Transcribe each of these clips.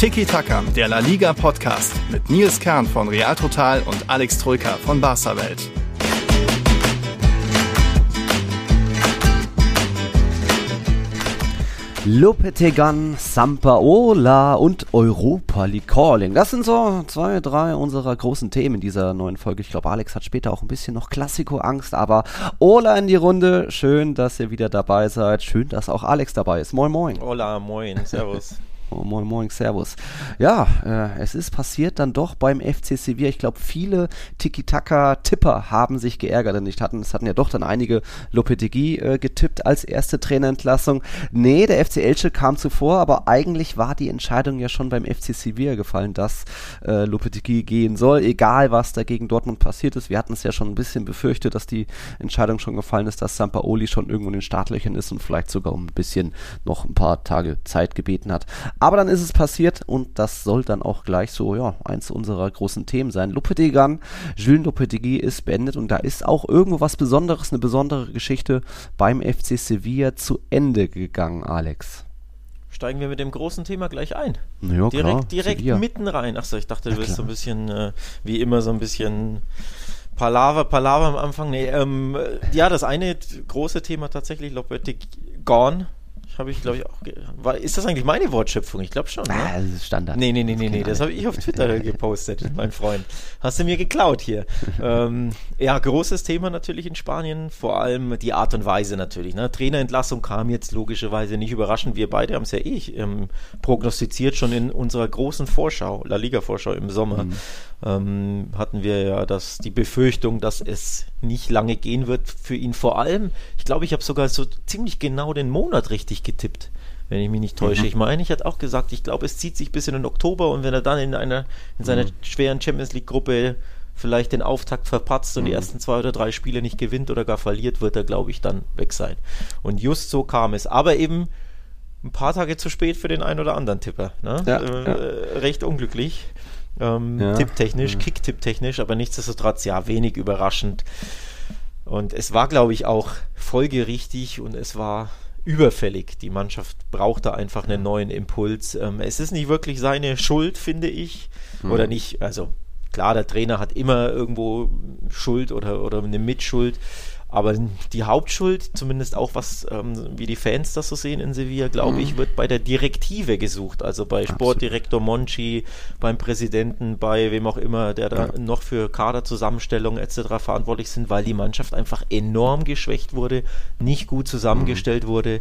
Tiki Taka, der La Liga Podcast mit Nils Kern von Real Total und Alex Troika von Barca Welt. Lopetegan, Sampaola und Europa League Calling. Das sind so zwei, drei unserer großen Themen in dieser neuen Folge. Ich glaube, Alex hat später auch ein bisschen noch Klassiko-Angst, aber Ola in die Runde. Schön, dass ihr wieder dabei seid. Schön, dass auch Alex dabei ist. Moin, moin. Hola, moin, servus. Moin, moin, Servus. Ja, äh, es ist passiert dann doch beim FC Sevilla. Ich glaube, viele Tiki-Taka-Tipper haben sich geärgert, denn nicht hatten, es hatten ja doch dann einige Lopetegui äh, getippt als erste Trainerentlassung. Nee, der FC Elche kam zuvor, aber eigentlich war die Entscheidung ja schon beim FC Sevilla gefallen, dass äh, Lopetegui gehen soll, egal was da gegen Dortmund passiert ist. Wir hatten es ja schon ein bisschen befürchtet, dass die Entscheidung schon gefallen ist, dass Sampaoli schon irgendwo in den Startlöchern ist und vielleicht sogar um ein bisschen noch ein paar Tage Zeit gebeten hat. Aber dann ist es passiert und das soll dann auch gleich so, ja, eins unserer großen Themen sein. Lopetegan, Jules Lopetegui ist beendet und da ist auch irgendwo was Besonderes, eine besondere Geschichte beim FC Sevilla zu Ende gegangen, Alex. Steigen wir mit dem großen Thema gleich ein. Ja, direkt klar, direkt Sevilla. mitten rein. Achso, ich dachte, du klar. so ein bisschen, äh, wie immer, so ein bisschen Palaver, Palaver am Anfang. Nee, ähm, ja, das eine große Thema tatsächlich, Lopetegui gone. Habe ich, glaube ich, auch. War, ist das eigentlich meine Wortschöpfung? Ich glaube schon. Ne? Ah, das ist Standard. Nee, nee, nee, nee, Das nee, das habe ich auf Twitter gepostet, mein Freund. Hast du mir geklaut hier. ähm, ja, großes Thema natürlich in Spanien, vor allem die Art und Weise natürlich. Ne? Trainerentlassung kam jetzt logischerweise nicht überraschend. Wir beide haben es ja eh ähm, prognostiziert, schon in unserer großen Vorschau, La Liga-Vorschau im Sommer. Ähm, hatten wir ja das, die Befürchtung, dass es nicht lange gehen wird für ihn. Vor allem, ich glaube, ich habe sogar so ziemlich genau den Monat richtig getippt wenn ich mich nicht täusche. Ich meine, ich hatte auch gesagt, ich glaube, es zieht sich bis in den Oktober und wenn er dann in einer in seiner schweren Champions League Gruppe vielleicht den Auftakt verpatzt und die ersten zwei oder drei Spiele nicht gewinnt oder gar verliert, wird er, glaube ich, dann weg sein. Und just so kam es. Aber eben ein paar Tage zu spät für den einen oder anderen Tipper. Ne? Ja, äh, ja. Recht unglücklich. Ähm, Ja, tipptechnisch, Kick-Tipp-technisch, aber nichtsdestotrotz, ja, wenig überraschend. Und es war, glaube ich, auch folgerichtig und es war überfällig. Die Mannschaft brauchte einfach einen neuen Impuls. Ähm, es ist nicht wirklich seine Schuld, finde ich. Oder nicht, also klar, der Trainer hat immer irgendwo Schuld oder, oder eine Mitschuld. Aber die Hauptschuld, zumindest auch was, ähm, wie die Fans das so sehen in Sevilla, glaube ich, wird bei der Direktive gesucht. Also bei Sportdirektor Monchi, beim Präsidenten, bei wem auch immer, der da noch für Kaderzusammenstellung etc. verantwortlich sind, weil die Mannschaft einfach enorm geschwächt wurde, nicht gut zusammengestellt wurde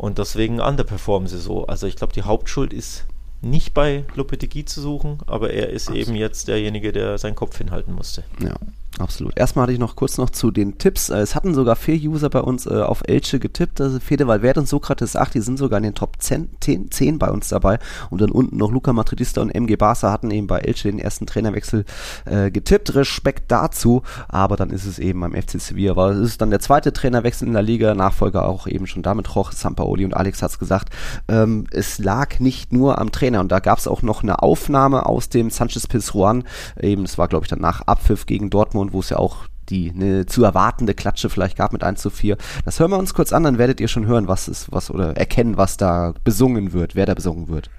und deswegen underperformen sie so. Also ich glaube, die Hauptschuld ist nicht bei Lopetegui zu suchen, aber er ist eben jetzt derjenige, der seinen Kopf hinhalten musste. Ja, absolut. Erstmal hatte ich noch kurz noch zu den Tipps. Äh, Es hatten sogar vier User bei uns äh, auf Elche getippt. Also Fede Valverde und Sokrates 8, die sind sogar in den Top 10, 10, 10 bei uns dabei. Und dann unten noch Luca Madridista und MG Barca hatten eben bei Elche den ersten Trainerwechsel äh, getippt. Respekt dazu. Aber dann ist es eben beim FC Sevilla. Aber es ist dann der zweite Trainerwechsel in der Liga. Nachfolger auch eben schon damit Jorge Sampaoli und Alex hat es gesagt. Ähm, es lag nicht nur am Trainer. Und da gab es auch noch eine Aufnahme aus dem Sanchez Pizjuan. Eben, es war glaube ich dann nach Abpfiff gegen Dortmund, wo es ja auch die eine zu erwartende Klatsche vielleicht gab mit 1 zu 4. Das hören wir uns kurz an, dann werdet ihr schon hören, was ist, was oder erkennen, was da besungen wird, wer da besungen wird.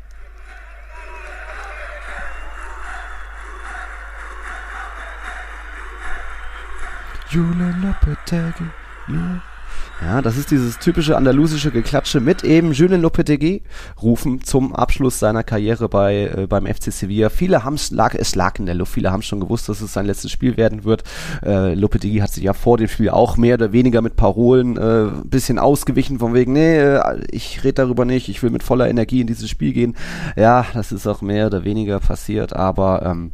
Julian Lopetegui. Ja, das ist dieses typische andalusische Geklatsche mit eben Julien Lopetegui rufen zum Abschluss seiner Karriere bei äh, beim FC Sevilla. Viele haben es lag es lag in der Luft. Viele haben schon gewusst, dass es sein letztes Spiel werden wird. Äh, Lopetegui hat sich ja vor dem Spiel auch mehr oder weniger mit Parolen äh, bisschen ausgewichen von wegen, nee, äh, ich rede darüber nicht, ich will mit voller Energie in dieses Spiel gehen. Ja, das ist auch mehr oder weniger passiert, aber ähm,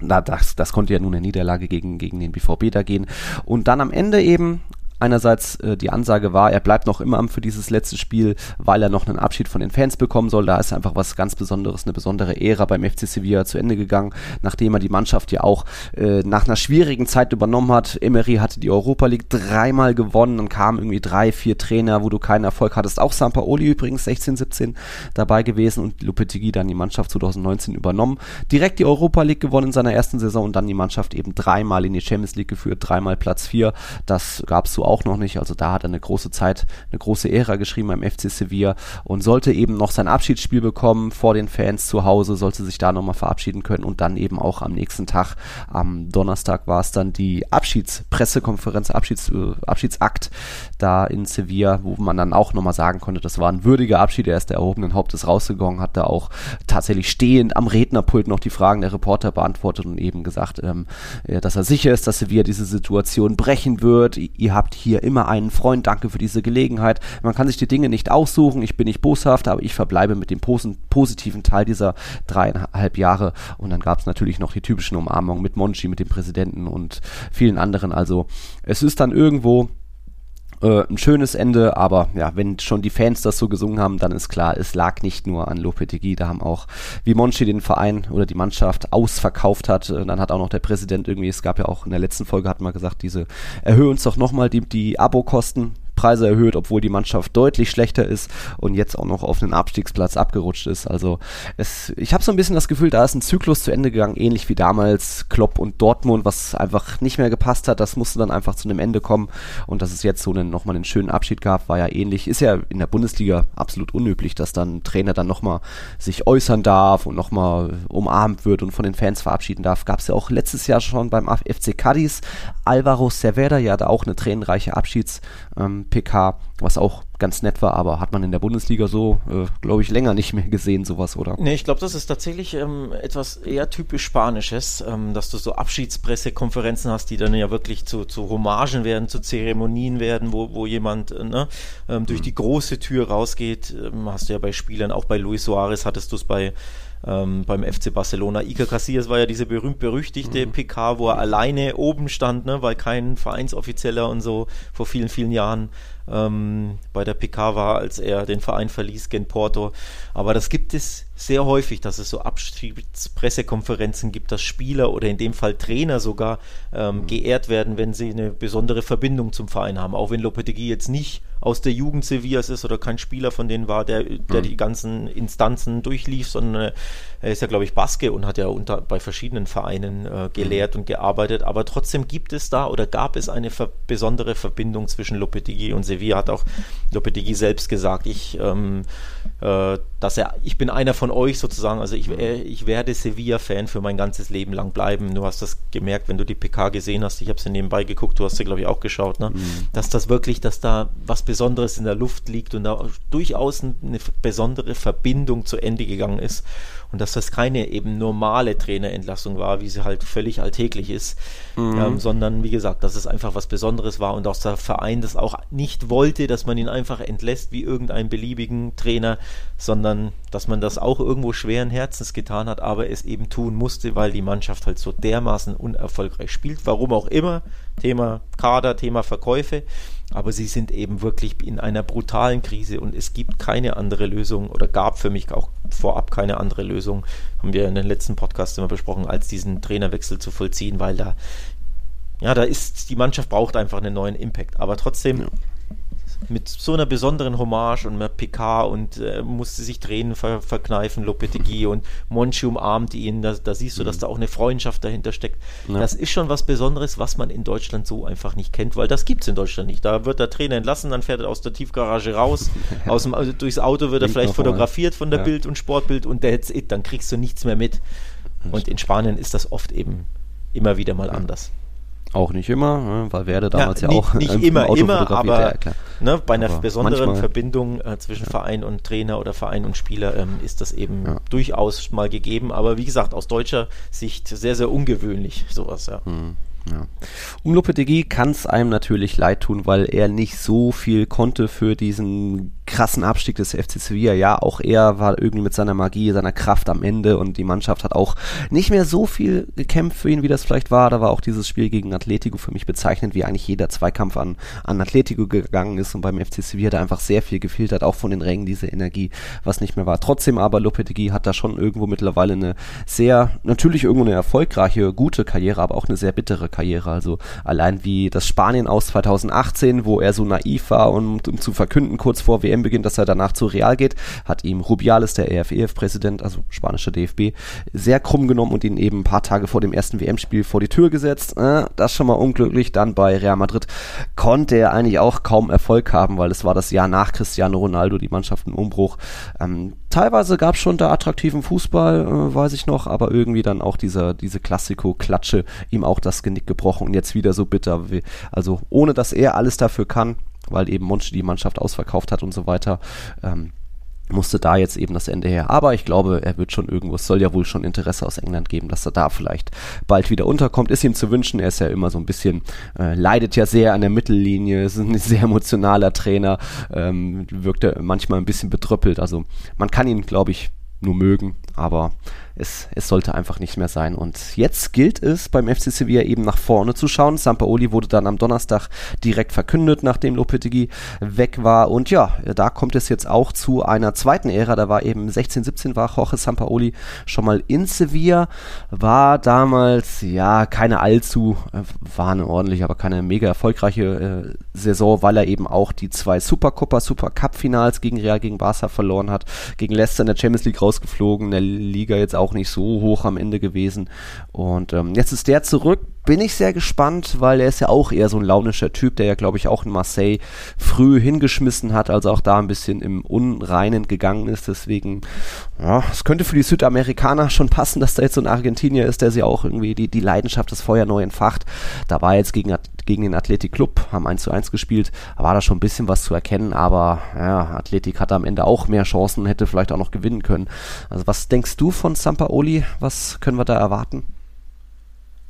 na, das, das konnte ja nun eine Niederlage gegen, gegen den BVB da gehen. Und dann am Ende eben einerseits äh, die Ansage war, er bleibt noch im Amt für dieses letzte Spiel, weil er noch einen Abschied von den Fans bekommen soll. Da ist einfach was ganz Besonderes, eine besondere Ära beim FC Sevilla zu Ende gegangen, nachdem er die Mannschaft ja auch äh, nach einer schwierigen Zeit übernommen hat. Emery hatte die Europa League dreimal gewonnen, dann kamen irgendwie drei, vier Trainer, wo du keinen Erfolg hattest. Auch Sampaoli übrigens 16, 17 dabei gewesen und Lopetegui dann die Mannschaft 2019 übernommen. Direkt die Europa League gewonnen in seiner ersten Saison und dann die Mannschaft eben dreimal in die Champions League geführt, dreimal Platz 4. Das gab es so auch noch nicht. Also da hat er eine große Zeit, eine große Ära geschrieben beim FC Sevilla und sollte eben noch sein Abschiedsspiel bekommen vor den Fans zu Hause, sollte sich da nochmal verabschieden können und dann eben auch am nächsten Tag, am Donnerstag war es dann die Abschiedspressekonferenz, Abschieds, äh, Abschiedsakt da in Sevilla, wo man dann auch nochmal sagen konnte, das war ein würdiger Abschied. Er ist der erhobenen Hauptes rausgegangen, hat da auch tatsächlich stehend am Rednerpult noch die Fragen der Reporter beantwortet und eben gesagt, ähm, dass er sicher ist, dass Sevilla diese Situation brechen wird. Ihr habt hier immer einen Freund. Danke für diese Gelegenheit. Man kann sich die Dinge nicht aussuchen. Ich bin nicht boshaft, aber ich verbleibe mit dem pos positiven Teil dieser dreieinhalb Jahre. Und dann gab es natürlich noch die typischen Umarmungen mit Monchi, mit dem Präsidenten und vielen anderen. Also es ist dann irgendwo äh, ein schönes Ende, aber ja, wenn schon die Fans das so gesungen haben, dann ist klar, es lag nicht nur an Lopetegui, da haben auch, wie Monchi den Verein oder die Mannschaft ausverkauft hat, äh, dann hat auch noch der Präsident irgendwie, es gab ja auch in der letzten Folge, hat man gesagt, diese, erhöhe uns doch nochmal die, die Abo-Kosten, Preise erhöht, obwohl die Mannschaft deutlich schlechter ist und jetzt auch noch auf einen Abstiegsplatz abgerutscht ist. Also es, ich habe so ein bisschen das Gefühl, da ist ein Zyklus zu Ende gegangen, ähnlich wie damals Klopp und Dortmund, was einfach nicht mehr gepasst hat. Das musste dann einfach zu einem Ende kommen und dass es jetzt so einen, nochmal einen schönen Abschied gab, war ja ähnlich. Ist ja in der Bundesliga absolut unüblich, dass dann ein Trainer dann nochmal sich äußern darf und nochmal umarmt wird und von den Fans verabschieden darf. Gab es ja auch letztes Jahr schon beim FC Cadiz. Alvaro Cervera ja da auch eine tränenreiche Abschieds- ähm, PK, was auch ganz nett war, aber hat man in der Bundesliga so, äh, glaube ich, länger nicht mehr gesehen, sowas, oder? Nee, ich glaube, das ist tatsächlich ähm, etwas eher typisch Spanisches, ähm, dass du so Abschiedspressekonferenzen hast, die dann ja wirklich zu, zu Hommagen werden, zu Zeremonien werden, wo, wo jemand äh, ne, ähm, durch mhm. die große Tür rausgeht. Ähm, hast du ja bei Spielern, auch bei Luis Suarez hattest du es bei ähm, beim FC Barcelona. Iker Casillas war ja diese berühmt-berüchtigte mhm. PK, wo er alleine oben stand, ne, weil kein Vereinsoffizieller und so vor vielen, vielen Jahren ähm, bei der PK war, als er den Verein verließ gen Porto. Aber das gibt es sehr häufig, dass es so Abschiedspressekonferenzen gibt, dass Spieler oder in dem Fall Trainer sogar ähm, mhm. geehrt werden, wenn sie eine besondere Verbindung zum Verein haben. Auch wenn Lopetegui jetzt nicht aus der Jugend Sevillas ist oder kein Spieler von denen war, der, der mhm. die ganzen Instanzen durchlief, sondern äh, er ist ja, glaube ich, Baske und hat ja unter, bei verschiedenen Vereinen äh, gelehrt mhm. und gearbeitet. Aber trotzdem gibt es da oder gab es eine ver besondere Verbindung zwischen Lopetegui und Sevilla. Hat auch Lopetegui selbst gesagt, ich, ähm, äh, dass er, ich bin einer von euch sozusagen, also ich, mhm. äh, ich werde Sevilla-Fan für mein ganzes Leben lang bleiben. Du hast das gemerkt, wenn du die PK gesehen hast. Ich habe sie nebenbei geguckt, du hast sie, glaube ich, auch geschaut, ne? Mhm. dass das wirklich, dass da was Besonderes in der Luft liegt und da durchaus eine besondere Verbindung zu Ende gegangen ist und dass das keine eben normale Trainerentlassung war, wie sie halt völlig alltäglich ist, mhm. ähm, sondern wie gesagt, dass es einfach was Besonderes war und dass der Verein das auch nicht wollte, dass man ihn einfach entlässt wie irgendeinen beliebigen Trainer, sondern dass man das auch irgendwo schweren Herzens getan hat, aber es eben tun musste, weil die Mannschaft halt so dermaßen unerfolgreich spielt, warum auch immer, Thema Kader, Thema Verkäufe aber sie sind eben wirklich in einer brutalen Krise und es gibt keine andere Lösung oder gab für mich auch vorab keine andere Lösung, haben wir in den letzten Podcasts immer besprochen, als diesen Trainerwechsel zu vollziehen, weil da, ja, da ist, die Mannschaft braucht einfach einen neuen Impact. Aber trotzdem, ja mit so einer besonderen Hommage und mit PK und äh, musste sich Tränen ver verkneifen, Lopetegui und Monchi umarmt ihn, da, da siehst du, dass mhm. da auch eine Freundschaft dahinter steckt. Ja. Das ist schon was Besonderes, was man in Deutschland so einfach nicht kennt, weil das gibt es in Deutschland nicht. Da wird der Trainer entlassen, dann fährt er aus der Tiefgarage raus, aus dem, also durchs Auto wird er vielleicht fotografiert von der ja. Bild und Sportbild und that's it, dann kriegst du nichts mehr mit. Und in Spanien ist das oft eben immer wieder mal anders. Auch nicht immer, ne, weil Werde damals ja, ja auch nicht immer, immer, aber ja, ne, bei einer aber besonderen manchmal. Verbindung äh, zwischen ja. Verein und Trainer oder Verein und Spieler ähm, ist das eben durchaus mal gegeben. Aber wie gesagt, aus deutscher Sicht sehr, sehr ungewöhnlich sowas. Ja. Mhm. Ja. Um Lopetegui kann es einem natürlich leid tun, weil er nicht so viel konnte für diesen krassen Abstieg des FC Sevilla. Ja, auch er war irgendwie mit seiner Magie, seiner Kraft am Ende und die Mannschaft hat auch nicht mehr so viel gekämpft für ihn, wie das vielleicht war. Da war auch dieses Spiel gegen Atletico für mich bezeichnend, wie eigentlich jeder Zweikampf an, an Atletico gegangen ist und beim FC Sevilla da einfach sehr viel gefehlt hat, auch von den Rängen diese Energie, was nicht mehr war. Trotzdem aber Lopetegui hat da schon irgendwo mittlerweile eine sehr, natürlich irgendwo eine erfolgreiche, gute Karriere, aber auch eine sehr bittere Karriere. Also allein wie das Spanien aus 2018, wo er so naiv war, um, um zu verkünden, kurz vor WM beginnt, dass er danach zu Real geht, hat ihm Rubiales, der EFEF-Präsident, also spanischer DFB, sehr krumm genommen und ihn eben ein paar Tage vor dem ersten WM-Spiel vor die Tür gesetzt. Äh, das schon mal unglücklich. Dann bei Real Madrid konnte er eigentlich auch kaum Erfolg haben, weil es war das Jahr nach Cristiano Ronaldo, die Mannschaft im Umbruch. Ähm, teilweise gab es schon da attraktiven Fußball, äh, weiß ich noch, aber irgendwie dann auch dieser, diese Klassiko-Klatsche ihm auch das Genick gebrochen und jetzt wieder so bitter. Also ohne dass er alles dafür kann, weil eben Monchi die Mannschaft ausverkauft hat und so weiter. Ähm, musste da jetzt eben das Ende her. Aber ich glaube, er wird schon irgendwo, es soll ja wohl schon Interesse aus England geben, dass er da vielleicht bald wieder unterkommt. Ist ihm zu wünschen, er ist ja immer so ein bisschen, äh, leidet ja sehr an der Mittellinie, ist ein sehr emotionaler Trainer, ähm, wirkt er manchmal ein bisschen betröppelt. Also man kann ihn, glaube ich, nur mögen, aber es, es sollte einfach nicht mehr sein. Und jetzt gilt es beim FC Sevilla eben nach vorne zu schauen. Sampaoli wurde dann am Donnerstag direkt verkündet, nachdem Lopetegui weg war. Und ja, da kommt es jetzt auch zu einer zweiten Ära. Da war eben 16, 17 war Jorge Sampaoli schon mal in Sevilla. War damals, ja, keine allzu, äh, war eine ordentliche, aber keine mega erfolgreiche äh, Saison, weil er eben auch die zwei Supercopa, Supercup-Finals gegen Real, gegen Barca verloren hat. Gegen Leicester in der Champions League rausgeflogen, in der Liga jetzt auch nicht so hoch am Ende gewesen. Und ähm, jetzt ist der zurück. Bin ich sehr gespannt, weil er ist ja auch eher so ein launischer Typ, der ja, glaube ich, auch in Marseille früh hingeschmissen hat, also auch da ein bisschen im Unreinen gegangen ist. Deswegen, ja, es könnte für die Südamerikaner schon passen, dass da jetzt so ein Argentinier ist, der sie auch irgendwie die, die Leidenschaft, das Feuer neu entfacht. Da war jetzt gegen, gegen den Athletic Club, haben 1 zu 1 gespielt, war da schon ein bisschen was zu erkennen, aber ja, Athletic hatte am Ende auch mehr Chancen, hätte vielleicht auch noch gewinnen können. Also was denkst du von Sampaoli? Was können wir da erwarten?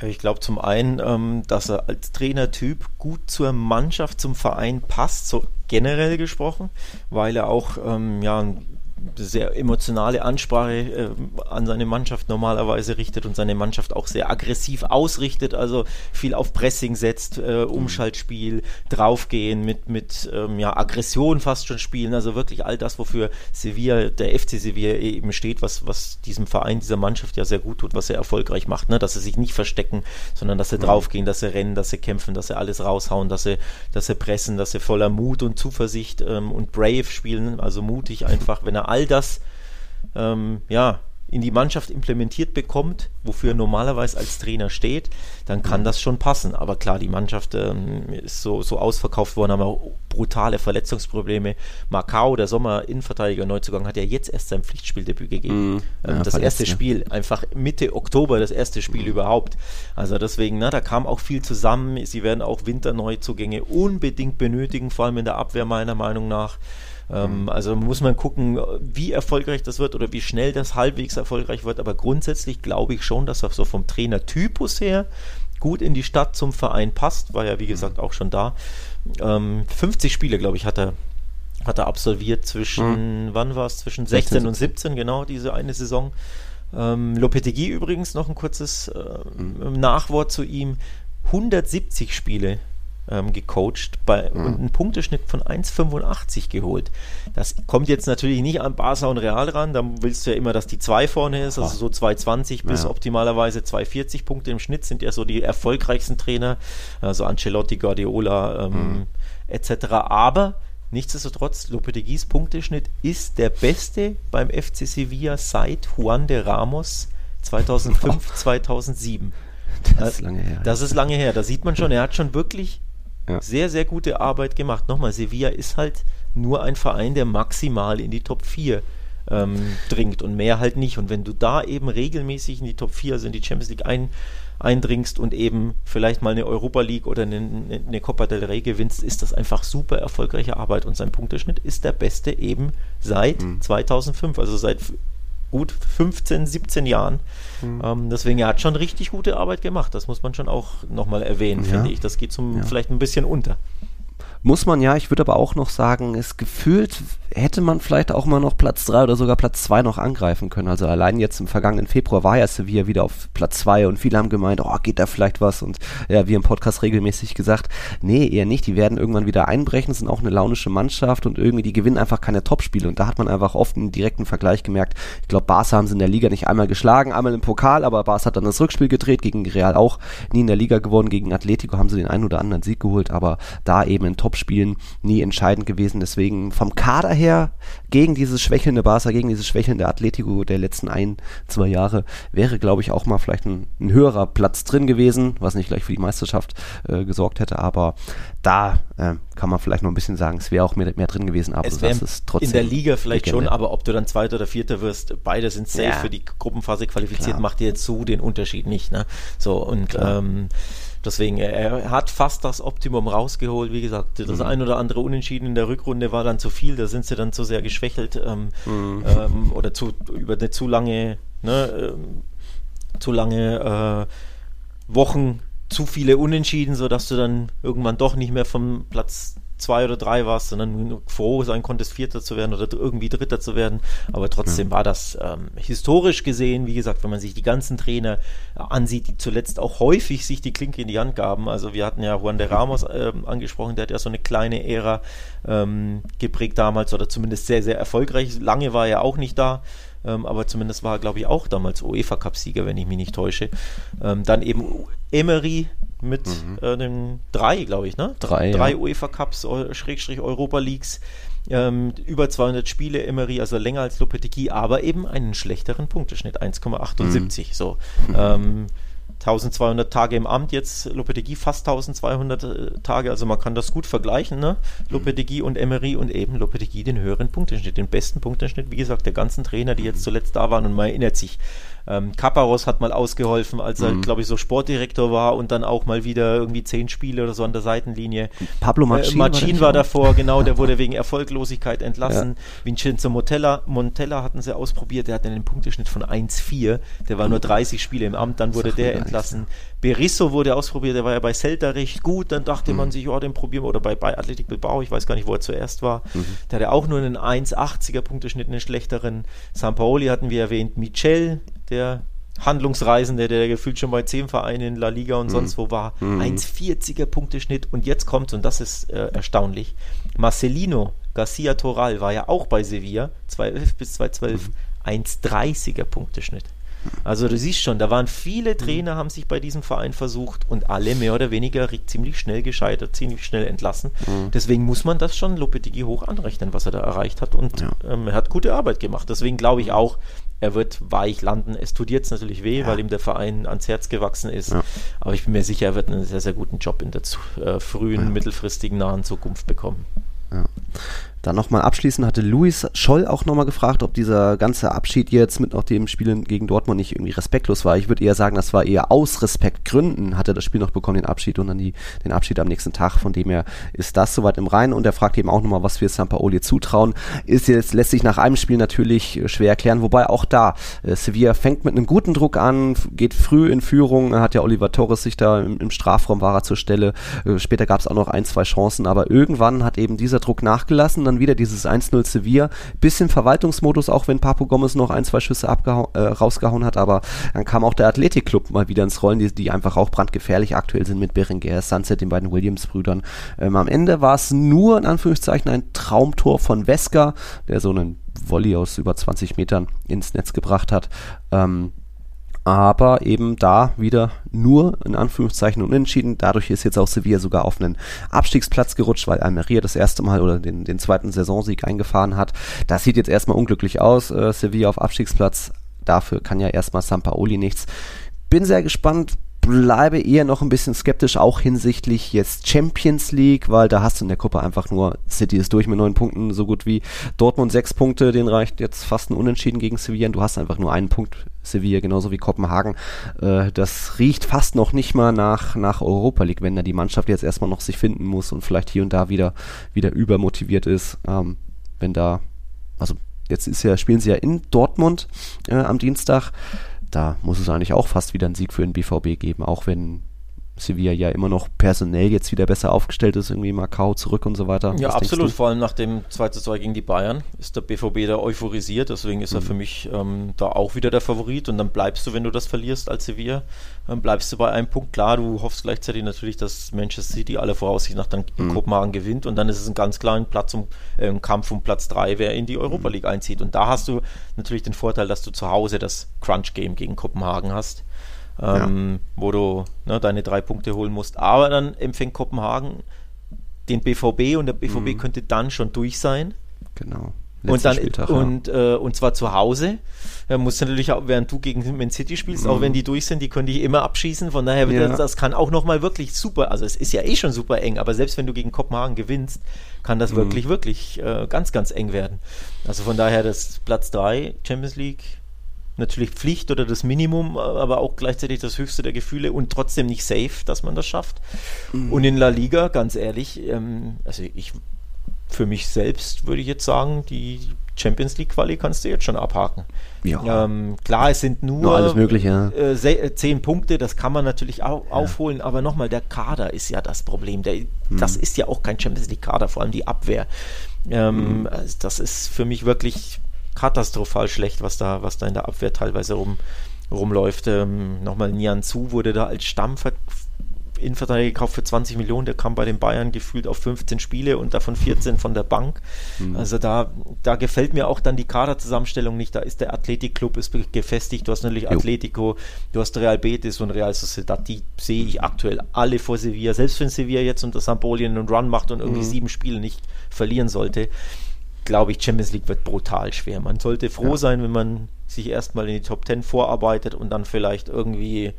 Ich glaube zum einen, ähm, dass er als Trainertyp gut zur Mannschaft, zum Verein passt, so generell gesprochen, weil er auch ähm, ja, ein sehr emotionale Ansprache äh, an seine Mannschaft normalerweise richtet und seine Mannschaft auch sehr aggressiv ausrichtet, also viel auf Pressing setzt, äh. Umschaltspiel, draufgehen, mit, mit ähm, ja, Aggression fast schon spielen, also wirklich all das, wofür Sevilla, der FC Sevilla eben steht, was, was diesem Verein, dieser Mannschaft ja sehr gut tut, was er erfolgreich macht, ne? dass sie sich nicht verstecken, sondern dass sie mhm. draufgehen, dass sie rennen, dass sie kämpfen, dass sie alles raushauen, dass sie, dass sie pressen, dass sie voller Mut und Zuversicht ähm, und brave spielen, also mutig einfach, wenn er all das ähm, ja, in die Mannschaft implementiert bekommt, wofür er normalerweise als Trainer steht, dann kann das schon passen. Aber klar, die Mannschaft ähm, ist so, so ausverkauft worden, haben auch brutale Verletzungsprobleme. Macau, der Sommer-Innenverteidiger Neuzugang, hat ja jetzt erst sein Pflichtspieldebüt gegeben. Mhm. Ähm, ja, das erste Spiel, einfach Mitte Oktober, das erste Spiel mhm. überhaupt. Also deswegen, na, da kam auch viel zusammen. Sie werden auch Winterneuzugänge unbedingt benötigen, vor allem in der Abwehr meiner Meinung nach. Ähm, mhm. also muss man gucken, wie erfolgreich das wird oder wie schnell das halbwegs erfolgreich wird. Aber grundsätzlich glaube ich schon, dass er so vom Trainertypus her gut in die Stadt zum Verein passt. War ja, wie gesagt, auch schon da. Ähm, 50 Spiele, glaube ich, hat er hat er absolviert zwischen, mhm. wann war es, zwischen 16, 16 und 17, genau, diese eine Saison. Ähm, Lopetegui übrigens, noch ein kurzes äh, mhm. Nachwort zu ihm. 170 Spiele ähm, gecoacht bei, mhm. und einen Punkteschnitt von 1,85 geholt. Das kommt jetzt natürlich nicht an Barca und Real ran, da willst du ja immer, dass die 2 vorne ist, also so 2,20 bis ja. optimalerweise 2,40 Punkte im Schnitt sind ja so die erfolgreichsten Trainer, also Ancelotti, Guardiola ähm, mhm. etc. Aber Nichtsdestotrotz, Lopeteguis Punkteschnitt ist der beste beim FC Sevilla seit Juan de Ramos 2005, 2007. Das ist lange her. Das ist lange her. Da sieht man schon, er hat schon wirklich ja. Sehr, sehr gute Arbeit gemacht. Nochmal, Sevilla ist halt nur ein Verein, der maximal in die Top 4 ähm, dringt und mehr halt nicht. Und wenn du da eben regelmäßig in die Top 4, also in die Champions League ein, eindringst und eben vielleicht mal eine Europa League oder eine, eine Copa del Rey gewinnst, ist das einfach super erfolgreiche Arbeit und sein Punkteschnitt ist der beste eben seit mhm. 2005, also seit gut 15, 17 Jahren. Mhm. Ähm, deswegen, er hat schon richtig gute Arbeit gemacht. Das muss man schon auch nochmal erwähnen, ja. finde ich. Das geht zum, ja. vielleicht ein bisschen unter. Muss man ja, ich würde aber auch noch sagen, es gefühlt hätte man vielleicht auch mal noch Platz 3 oder sogar Platz 2 noch angreifen können. Also allein jetzt im vergangenen Februar war ja Sevilla wieder auf Platz 2 und viele haben gemeint, oh, geht da vielleicht was? Und ja, wir im Podcast regelmäßig gesagt, nee, eher nicht. Die werden irgendwann wieder einbrechen, sind auch eine launische Mannschaft und irgendwie, die gewinnen einfach keine Topspiele. Und da hat man einfach oft einen direkten Vergleich gemerkt. Ich glaube, Barca haben sie in der Liga nicht einmal geschlagen, einmal im Pokal, aber Barca hat dann das Rückspiel gedreht, gegen Real auch nie in der Liga gewonnen, gegen Atletico haben sie den einen oder anderen Sieg geholt, aber da eben in Top Topspielen nie entscheidend gewesen. Deswegen vom Kader her gegen dieses schwächelnde Barca, gegen dieses schwächelnde Atletico der letzten ein, zwei Jahre wäre, glaube ich, auch mal vielleicht ein, ein, höherer Platz drin gewesen, was nicht gleich für die Meisterschaft äh, gesorgt hätte. Aber da äh, kann man vielleicht noch ein bisschen sagen, es wäre auch mehr, mehr drin gewesen. Aber es wäre in der Liga vielleicht schon, aber ob du dann Zweiter oder Vierter wirst, beide sind safe ja. für die Gruppenphase qualifiziert, Klar. macht dir jetzt so den Unterschied nicht. Ne? So und ähm, Deswegen, er hat fast das Optimum rausgeholt. Wie gesagt, das mhm. ein oder andere Unentschieden in der Rückrunde war dann zu viel, da sind sie dann zu sehr geschwächelt ähm, mhm. ähm, oder zu, über eine zu lange, ne, ähm, zu lange äh, Wochen zu viele Unentschieden, sodass du dann irgendwann doch nicht mehr vom Platz zwei oder drei warst, sondern froh sein konntest, Vierter zu werden oder irgendwie Dritter zu werden. Aber trotzdem ja. war das ähm, historisch gesehen, wie gesagt, wenn man sich die ganzen Trainer äh, ansieht, die zuletzt auch häufig sich die Klinke in die Hand gaben. Also wir hatten ja Juan de Ramos äh, angesprochen, der hat ja so eine kleine Ära ähm, geprägt damals oder zumindest sehr, sehr erfolgreich. Lange war er auch nicht da. Ähm, aber zumindest war er, glaube ich, auch damals UEFA-Cup-Sieger, wenn ich mich nicht täusche. Ähm, dann eben Emery, mit mhm. äh, den drei, glaube ich, ne? Drei. Drei ja. UEFA Cups, Schrägstrich Europa Leagues, ähm, über 200 Spiele, Emery, also länger als Lopetegui, aber eben einen schlechteren Punkteschnitt, 1,78. Mhm. So. Ähm, 1200 Tage im Amt jetzt, Lopetegui fast 1200 äh, Tage, also man kann das gut vergleichen, ne? Lopetegui und Emery und eben Lopetegui den höheren Punkteschnitt, den besten Punkteschnitt, wie gesagt, der ganzen Trainer, die jetzt zuletzt da waren und man erinnert sich, ähm, Kaparos hat mal ausgeholfen, als er, mhm. glaube ich, so Sportdirektor war und dann auch mal wieder irgendwie zehn Spiele oder so an der Seitenlinie. Pablo Machin, äh, Machin war, war davor, genau, der wurde wegen Erfolglosigkeit entlassen. Ja. Vincenzo Montella, Montella hatten sie ausprobiert, der hatte einen Punkteschnitt von 1,4, der war nur 30 Spiele im Amt, dann wurde der entlassen. Berisso wurde ausprobiert, der war ja bei Celta recht gut, dann dachte mhm. man sich, ja, den probieren wir, oder bei, bei Athletic Bilbao, ich weiß gar nicht, wo er zuerst war. Mhm. Der hatte auch nur einen 1,80er Punkteschnitt, einen schlechteren. San Paoli hatten wir erwähnt, Michel, der Handlungsreisende, der gefühlt schon bei zehn Vereinen in La Liga und mhm. sonst wo war. Mhm. 1,40er Punkteschnitt und jetzt kommt, und das ist äh, erstaunlich, Marcelino Garcia Toral war ja auch bei Sevilla, 2011 bis 2012, mhm. 1,30er Punkteschnitt. Also du siehst schon, da waren viele Trainer, haben sich bei diesem Verein versucht und alle mehr oder weniger ziemlich schnell gescheitert, ziemlich schnell entlassen. Mhm. Deswegen muss man das schon Lopetegui hoch anrechnen, was er da erreicht hat und ja. ähm, er hat gute Arbeit gemacht. Deswegen glaube ich auch, er wird weich landen. Es tut jetzt natürlich weh, ja. weil ihm der Verein ans Herz gewachsen ist. Ja. Aber ich bin mir sicher, er wird einen sehr, sehr guten Job in der zu, äh, frühen, mittelfristigen, nahen Zukunft bekommen. Dann nochmal abschließend hatte Luis Scholl auch nochmal gefragt, ob dieser ganze Abschied jetzt mit noch dem Spielen gegen Dortmund nicht irgendwie respektlos war. Ich würde eher sagen, das war eher aus Respektgründen hat er das Spiel noch bekommen, den Abschied und dann die, den Abschied am nächsten Tag. Von dem her ist das soweit im Reinen und er fragt eben auch nochmal, was wir Sampaoli zutrauen. Ist jetzt, lässt sich nach einem Spiel natürlich schwer erklären, wobei auch da, äh, Sevilla fängt mit einem guten Druck an, geht früh in Führung, hat ja Oliver Torres sich da im, im Strafraum war er zur Stelle. Äh, später gab es auch noch ein, zwei Chancen, aber irgendwann hat eben dieser Druck nachgelassen dann wieder dieses 1-0 Sevilla. Bisschen Verwaltungsmodus, auch wenn Papo Gomez noch ein, zwei Schüsse äh, rausgehauen hat, aber dann kam auch der Athletikclub mal wieder ins Rollen, die, die einfach auch brandgefährlich aktuell sind mit Berenguer, Sunset, den beiden Williams-Brüdern. Ähm, am Ende war es nur in Anführungszeichen ein Traumtor von Wesker, der so einen Volley aus über 20 Metern ins Netz gebracht hat. Ähm, aber eben da wieder nur in Anführungszeichen unentschieden. Dadurch ist jetzt auch Sevilla sogar auf einen Abstiegsplatz gerutscht, weil Almeria das erste Mal oder den, den zweiten Saisonsieg eingefahren hat. Das sieht jetzt erstmal unglücklich aus. Äh, Sevilla auf Abstiegsplatz. Dafür kann ja erstmal Sampaoli nichts. Bin sehr gespannt, bleibe eher noch ein bisschen skeptisch, auch hinsichtlich jetzt Champions League, weil da hast du in der Gruppe einfach nur, City ist durch mit neun Punkten, so gut wie Dortmund sechs Punkte, den reicht jetzt fast ein Unentschieden gegen Sevilla und du hast einfach nur einen Punkt Sevilla, genauso wie Kopenhagen. Äh, das riecht fast noch nicht mal nach, nach Europa League, wenn da die Mannschaft jetzt erstmal noch sich finden muss und vielleicht hier und da wieder, wieder übermotiviert ist, ähm, wenn da, also jetzt ist ja, spielen sie ja in Dortmund äh, am Dienstag da muss es eigentlich auch fast wieder einen Sieg für den BVB geben, auch wenn Sevilla ja immer noch personell jetzt wieder besser aufgestellt ist, irgendwie Macau zurück und so weiter. Ja, Was absolut. Vor allem nach dem 2-2 gegen die Bayern ist der BVB da euphorisiert, deswegen ist mhm. er für mich ähm, da auch wieder der Favorit und dann bleibst du, wenn du das verlierst als Sevilla, dann bleibst du bei einem Punkt. Klar, du hoffst gleichzeitig natürlich, dass Manchester City alle Voraussicht nach dann mhm. Kopenhagen gewinnt und dann ist es ein ganz kleiner Platz um, äh, Kampf um Platz 3, wer in die Europa mhm. League einzieht. Und da hast du natürlich den Vorteil, dass du zu Hause das Crunch-Game gegen Kopenhagen hast ähm, ja. wo du ne, deine drei Punkte holen musst. Aber dann empfängt Kopenhagen den BVB und der BVB mhm. könnte dann schon durch sein. Genau. und dann Spieltag, und, ja. äh, und zwar zu Hause. Da musst du natürlich auch, während du gegen Man City spielst, mhm. auch wenn die durch sind, die können dich immer abschießen. Von daher, ja. das, das, kann auch nochmal wirklich super, also es ist ja eh schon super eng, aber selbst wenn du gegen Kopenhagen gewinnst, kann das mhm. wirklich, wirklich äh, ganz, ganz eng werden. Also von daher, das Platz 3 Champions League natürlich Pflicht oder das Minimum, aber auch gleichzeitig das höchste der Gefühle und trotzdem nicht safe, dass man das schafft. Mhm. Und in La Liga, ganz ehrlich, ähm, also ich für mich selbst würde ich jetzt sagen, die Champions League Quali kannst du jetzt schon abhaken. Ja. Ähm, klar, es sind nur, nur alles mögliche, äh, äh zehn Punkte, das kann man natürlich au ja. aufholen, aber nochmal, der Kader ist ja das Problem. Der, mhm. Das ist ja auch kein Champions League Kader, vor allem die Abwehr. Ähm, mhm. also das ist für mich wirklich katastrophal schlecht, was da, was da in der Abwehr teilweise rum, rumläuft. Ähm, nochmal Nian Zu wurde da als Stammver Innenverteidiger gekauft für 20 Millionen, der kam bei den Bayern gefühlt auf 15 Spiele und davon 14 von der Bank. Mhm. Also da, da gefällt mir auch dann die Kaderzusammenstellung nicht. Da ist der Athletikclub ist gefestigt. Du hast natürlich jo. Atletico, du hast Real Betis und Real Sociedad. Die sehe ich aktuell alle vor Sevilla. Selbst wenn Sevilla jetzt unter Sampolien einen Run macht und irgendwie mhm. sieben Spiele nicht verlieren sollte, glaube ich, Champions League wird brutal schwer. Man sollte froh ja. sein, wenn man sich erstmal in die Top 10 vorarbeitet und dann vielleicht irgendwie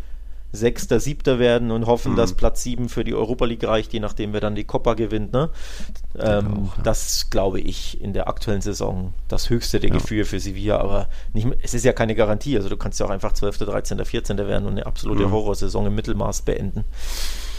Sechster, Siebter werden und hoffen, mhm. dass Platz sieben für die Europa League reicht, je nachdem, wer dann die Copa gewinnt. Ne? Ähm, auch, ja. Das glaube ich in der aktuellen Saison das höchste der ja. Gefühle für Sevilla, aber nicht, es ist ja keine Garantie. Also du kannst ja auch einfach 12., 13., 14. werden und eine absolute mhm. Horrorsaison im Mittelmaß beenden.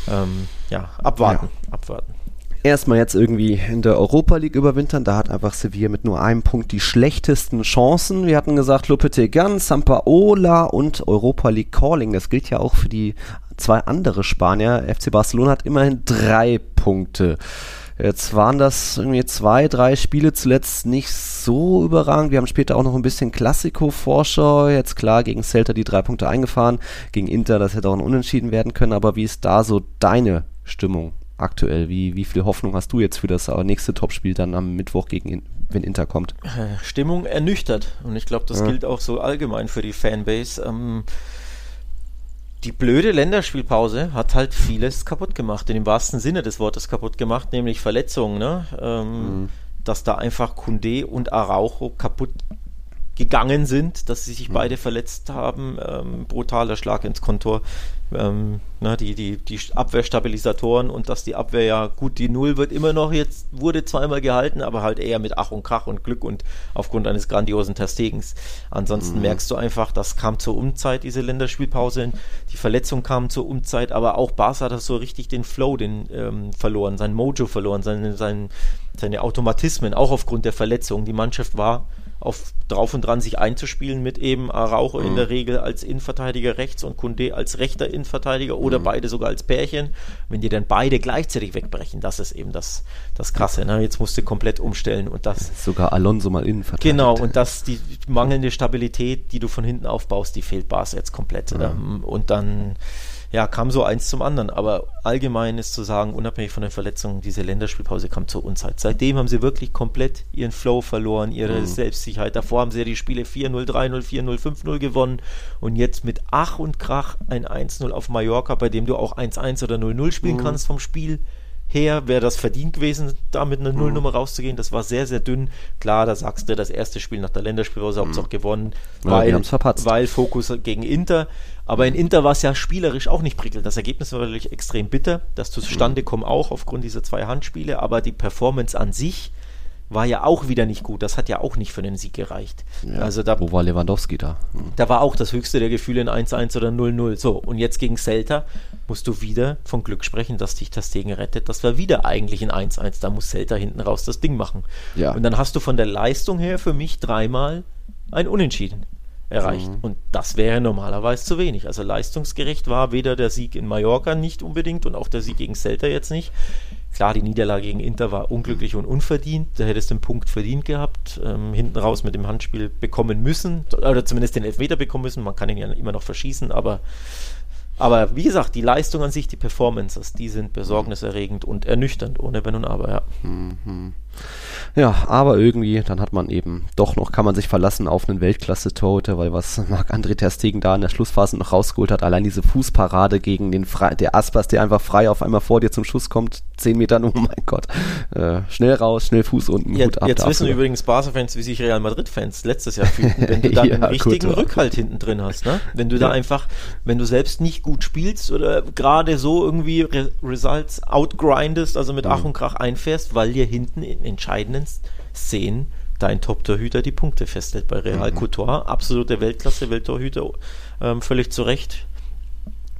Ähm, ja, abwarten, ja. abwarten erstmal jetzt irgendwie in der Europa League überwintern. Da hat einfach Sevilla mit nur einem Punkt die schlechtesten Chancen. Wir hatten gesagt, Lopetegan, Sampaola und Europa League Calling. Das gilt ja auch für die zwei andere Spanier. FC Barcelona hat immerhin drei Punkte. Jetzt waren das irgendwie zwei, drei Spiele zuletzt nicht so überragend. Wir haben später auch noch ein bisschen Klassiko-Vorschau. Jetzt klar, gegen Celta die drei Punkte eingefahren. Gegen Inter, das hätte auch ein Unentschieden werden können. Aber wie ist da so deine Stimmung? Aktuell? Wie, wie viel Hoffnung hast du jetzt für das nächste Topspiel dann am Mittwoch gegen wenn Inter kommt? Äh, Stimmung ernüchtert und ich glaube, das ja. gilt auch so allgemein für die Fanbase. Ähm, die blöde Länderspielpause hat halt vieles kaputt gemacht, in dem wahrsten Sinne des Wortes kaputt gemacht, nämlich Verletzungen. Ne? Ähm, mhm. Dass da einfach Kunde und Araujo kaputt gegangen sind, dass sie sich mhm. beide verletzt haben. Ähm, brutaler Schlag ins Kontor ähm, na, die, die, die Abwehrstabilisatoren und dass die Abwehr ja gut, die Null wird immer noch jetzt, wurde zweimal gehalten, aber halt eher mit Ach und Krach und Glück und aufgrund eines grandiosen Terstegens. Ansonsten mhm. merkst du einfach, das kam zur Umzeit, diese Länderspielpause, die Verletzung kam zur Umzeit, aber auch Barca hat so richtig den Flow den, ähm, verloren, sein Mojo verloren, seine, sein, seine Automatismen, auch aufgrund der Verletzung. Die Mannschaft war auf drauf und dran, sich einzuspielen mit eben Araujo mhm. in der Regel als Innenverteidiger rechts und Kunde als rechter Innenverteidiger oder mhm. beide sogar als Pärchen. Wenn die dann beide gleichzeitig wegbrechen, das ist eben das, das Krasse. Ne? Jetzt musst du komplett umstellen und das. Sogar Alonso mal Innenverteidiger. Genau, und das, die mangelnde Stabilität, die du von hinten aufbaust, die fehlt Bas jetzt komplett. Mhm. Und dann ja, kam so eins zum anderen. Aber allgemein ist zu sagen, unabhängig von den Verletzungen, diese Länderspielpause kam zur Unzeit. Seitdem haben sie wirklich komplett ihren Flow verloren, ihre mhm. Selbstsicherheit. Davor haben sie ja die Spiele 4-0, 3-0, 4-0, 5-0 gewonnen und jetzt mit Ach und Krach ein 1-0 auf Mallorca, bei dem du auch 1-1 oder 0-0 spielen mhm. kannst vom Spiel her wäre das verdient gewesen, da mit einer Nullnummer mhm. rauszugehen. Das war sehr, sehr dünn. Klar, da sagst du, das erste Spiel nach der Länderspielpause mhm. habt ihr auch gewonnen, weil, ja, weil Fokus gegen Inter. Aber in Inter war es ja spielerisch auch nicht prickelnd. Das Ergebnis war natürlich extrem bitter. Das zustande mhm. auch aufgrund dieser zwei Handspiele, aber die Performance an sich war ja auch wieder nicht gut. Das hat ja auch nicht für den Sieg gereicht. Ja, also da, wo war Lewandowski da? Hm. Da war auch das höchste der Gefühle in 1-1 oder 0-0. So, und jetzt gegen Celta musst du wieder von Glück sprechen, dass dich das Ding rettet. Das war wieder eigentlich in 1-1. Da muss Celta hinten raus das Ding machen. Ja. Und dann hast du von der Leistung her für mich dreimal ein Unentschieden erreicht. Mhm. Und das wäre normalerweise zu wenig. Also leistungsgerecht war weder der Sieg in Mallorca nicht unbedingt und auch der Sieg gegen Celta jetzt nicht. Klar, die Niederlage gegen Inter war unglücklich und unverdient. Da hättest du einen Punkt verdient gehabt. Ähm, hinten raus mit dem Handspiel bekommen müssen. Oder zumindest den Elfmeter bekommen müssen. Man kann ihn ja immer noch verschießen, aber Aber wie gesagt, die Leistung an sich, die Performances, die sind besorgniserregend und ernüchternd, ohne Wenn und Aber, ja. Mhm. Ja, aber irgendwie, dann hat man eben doch noch, kann man sich verlassen auf einen Weltklasse-Torhüter, weil was Marc-André Terstegen da in der Schlussphase noch rausgeholt hat, allein diese Fußparade gegen den Fre der Aspas, der einfach frei auf einmal vor dir zum Schuss kommt, 10 Meter, oh mein Gott, äh, schnell raus, schnell Fuß unten, ja, ab, Jetzt wissen übrigens Barca-Fans, wie sich Real Madrid-Fans letztes Jahr fühlten, wenn du da ja, einen richtigen gut, Rückhalt hinten drin hast, ne? Wenn du ja. da einfach, wenn du selbst nicht gut spielst oder gerade so irgendwie Re Results outgrindest, also mit mhm. Ach und Krach einfährst, weil dir hinten in entscheidenden Szenen dein Top-Torhüter die Punkte festhält. Bei Real mhm. Couture, absolute Weltklasse, Welttorhüter, ähm, völlig zu Recht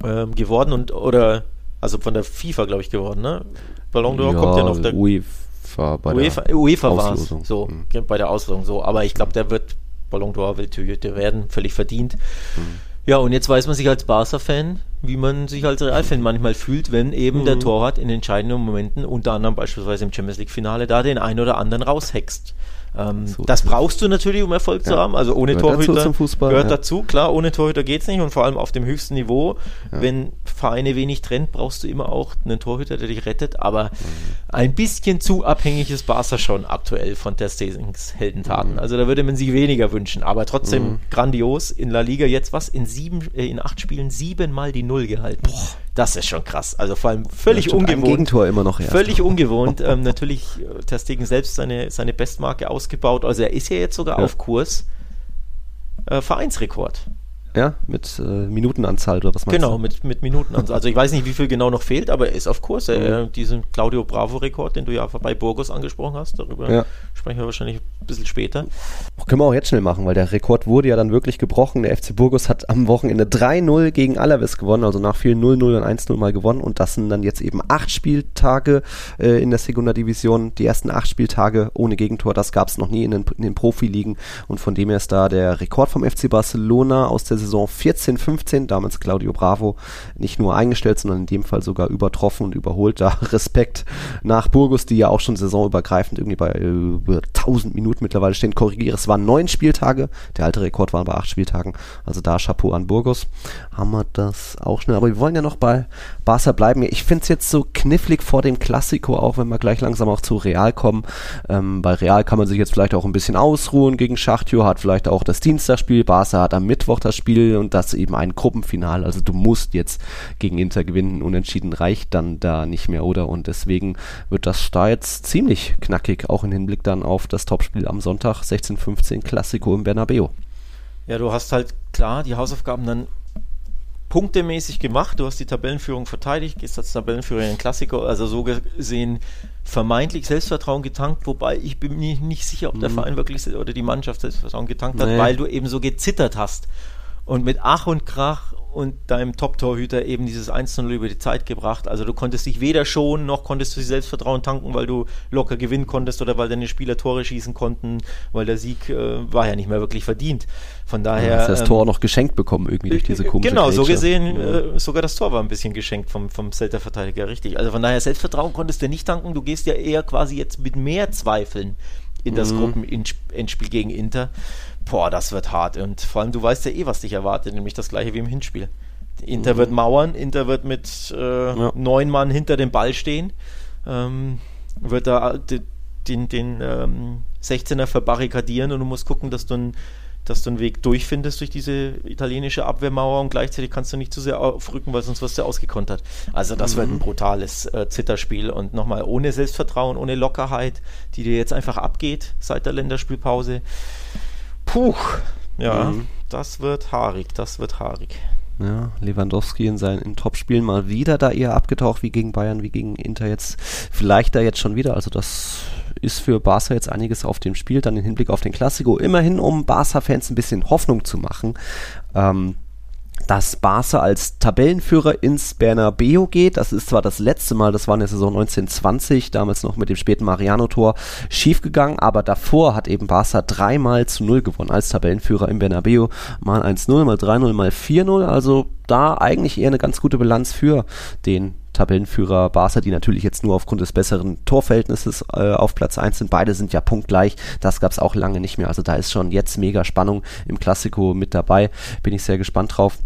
ähm, geworden und oder also von der FIFA, glaube ich, geworden, ne? Ballon d'Or ja, kommt ja noch der UEFA bei UEFA, der UEFA war es, so, mhm. bei der Auslosung so, aber ich glaube, der wird Ballon d'Or Welttorhüter werden, völlig verdient. Mhm. Ja, und jetzt weiß man sich als Barca-Fan, wie man sich als Real-Fan manchmal fühlt, wenn eben mhm. der Torwart in entscheidenden Momenten, unter anderem beispielsweise im Champions League-Finale, da den einen oder anderen raushext. Ähm, so das brauchst du natürlich, um Erfolg ja. zu haben. Also ohne gehört Torhüter dazu Fußball, gehört ja. dazu. Klar, ohne Torhüter geht es nicht und vor allem auf dem höchsten Niveau. Ja. Wenn Vereine wenig trennt, brauchst du immer auch einen Torhüter, der dich rettet. Aber mhm. ein bisschen zu abhängig ist Barca schon aktuell von der Stegens Heldentaten. Mhm. Also da würde man sich weniger wünschen. Aber trotzdem mhm. grandios. In La Liga jetzt was? In sieben, äh, in acht Spielen siebenmal die Null gehalten. Boah. Das ist schon krass. Also vor allem völlig ja, ungewohnt. Gegentor immer noch erst. Völlig ungewohnt. ähm, natürlich äh, Ter Stegen selbst seine, seine Bestmarke ausgebaut. Also er ist ja jetzt sogar ja. auf Kurs. Äh, Vereinsrekord. Ja, mit äh, Minutenanzahl oder was meinst genau, du? Genau, mit, mit Minutenanzahl. Also ich weiß nicht, wie viel genau noch fehlt, aber er ist auf Kurs. Mhm. Er, diesen Claudio Bravo-Rekord, den du ja bei Burgos angesprochen hast, darüber ja. sprechen wir wahrscheinlich ein bisschen später. können wir auch jetzt schnell machen, weil der Rekord wurde ja dann wirklich gebrochen. Der FC Burgos hat am Wochenende 3-0 gegen Alaves gewonnen, also nach vielen 0-0 und 1-0 mal gewonnen. Und das sind dann jetzt eben acht Spieltage äh, in der Segunda Division. Die ersten acht Spieltage ohne Gegentor, das gab es noch nie in den, in den Profiligen. Und von dem her ist da der Rekord vom FC Barcelona aus der Saison 14-15, damals Claudio Bravo, nicht nur eingestellt, sondern in dem Fall sogar übertroffen und überholt. Da Respekt nach Burgos, die ja auch schon saisonübergreifend irgendwie bei äh, über 1000 Minuten mittlerweile stehen. Korrigiere, es waren neun Spieltage, der alte Rekord war bei acht Spieltagen. Also da Chapeau an Burgos. Haben wir das auch schnell. Aber wir wollen ja noch bei Barca bleiben. Ich finde es jetzt so knifflig vor dem Klassiko, auch wenn wir gleich langsam auch zu Real kommen. Ähm, bei Real kann man sich jetzt vielleicht auch ein bisschen ausruhen gegen Schachtjo, hat vielleicht auch das Dienstagspiel. Barca hat am Mittwoch das Spiel und das eben ein Gruppenfinal. Also du musst jetzt gegen Inter gewinnen. Unentschieden reicht dann da nicht mehr, oder? Und deswegen wird das da jetzt ziemlich knackig, auch im Hinblick dann auf das Topspiel am Sonntag 16:15 Klassiko im Bernabeu. Ja, du hast halt klar die Hausaufgaben dann punktemäßig gemacht. Du hast die Tabellenführung verteidigt, gehst als Tabellenführer in den Klassiker, also so gesehen vermeintlich Selbstvertrauen getankt, wobei ich bin mir nicht sicher, ob der mhm. Verein wirklich oder die Mannschaft Selbstvertrauen getankt hat, nee. weil du eben so gezittert hast und mit Ach und Krach und deinem Top-Torhüter eben dieses 1-0 über die Zeit gebracht. Also du konntest dich weder schonen, noch konntest du dich Selbstvertrauen tanken, weil du locker gewinnen konntest oder weil deine Spieler Tore schießen konnten, weil der Sieg äh, war ja nicht mehr wirklich verdient. Von daher. Ja, hast das ähm, Tor noch geschenkt bekommen, irgendwie durch diese komische Genau, Grätsche. so gesehen, äh, sogar das Tor war ein bisschen geschenkt vom, vom Celta-Verteidiger, richtig. Also von daher, Selbstvertrauen konntest du nicht tanken. Du gehst ja eher quasi jetzt mit mehr Zweifeln in das mhm. Gruppenendspiel gegen Inter boah, das wird hart. Und vor allem, du weißt ja eh, was dich erwartet, nämlich das gleiche wie im Hinspiel. Inter mhm. wird mauern, Inter wird mit äh, ja. neun Mann hinter dem Ball stehen, ähm, wird da den, den ähm, 16er verbarrikadieren und du musst gucken, dass du, ein, dass du einen Weg durchfindest durch diese italienische Abwehrmauer und gleichzeitig kannst du nicht zu sehr aufrücken, weil sonst wirst du ausgekontert. Also das mhm. wird ein brutales äh, Zitterspiel und nochmal ohne Selbstvertrauen, ohne Lockerheit, die dir jetzt einfach abgeht seit der Länderspielpause. Puh, ja, mhm. das wird haarig, das wird haarig. Ja, Lewandowski in seinen Topspielen mal wieder da eher abgetaucht wie gegen Bayern, wie gegen Inter jetzt. Vielleicht da jetzt schon wieder. Also das ist für Barca jetzt einiges auf dem Spiel. Dann im Hinblick auf den Klassiko. Immerhin, um Barca-Fans ein bisschen Hoffnung zu machen. Ähm, dass Barca als Tabellenführer ins Bernabeu geht. Das ist zwar das letzte Mal, das war in der Saison 1920, damals noch mit dem späten Mariano-Tor schiefgegangen, aber davor hat eben Barca dreimal zu null gewonnen als Tabellenführer im Bernabeu. Mal 1-0, mal 3-0, mal 4-0. Also da eigentlich eher eine ganz gute Bilanz für den Tabellenführer Barca, die natürlich jetzt nur aufgrund des besseren Torverhältnisses äh, auf Platz 1 sind. Beide sind ja punktgleich. Das gab es auch lange nicht mehr. Also da ist schon jetzt mega Spannung im Klassiko mit dabei. Bin ich sehr gespannt drauf.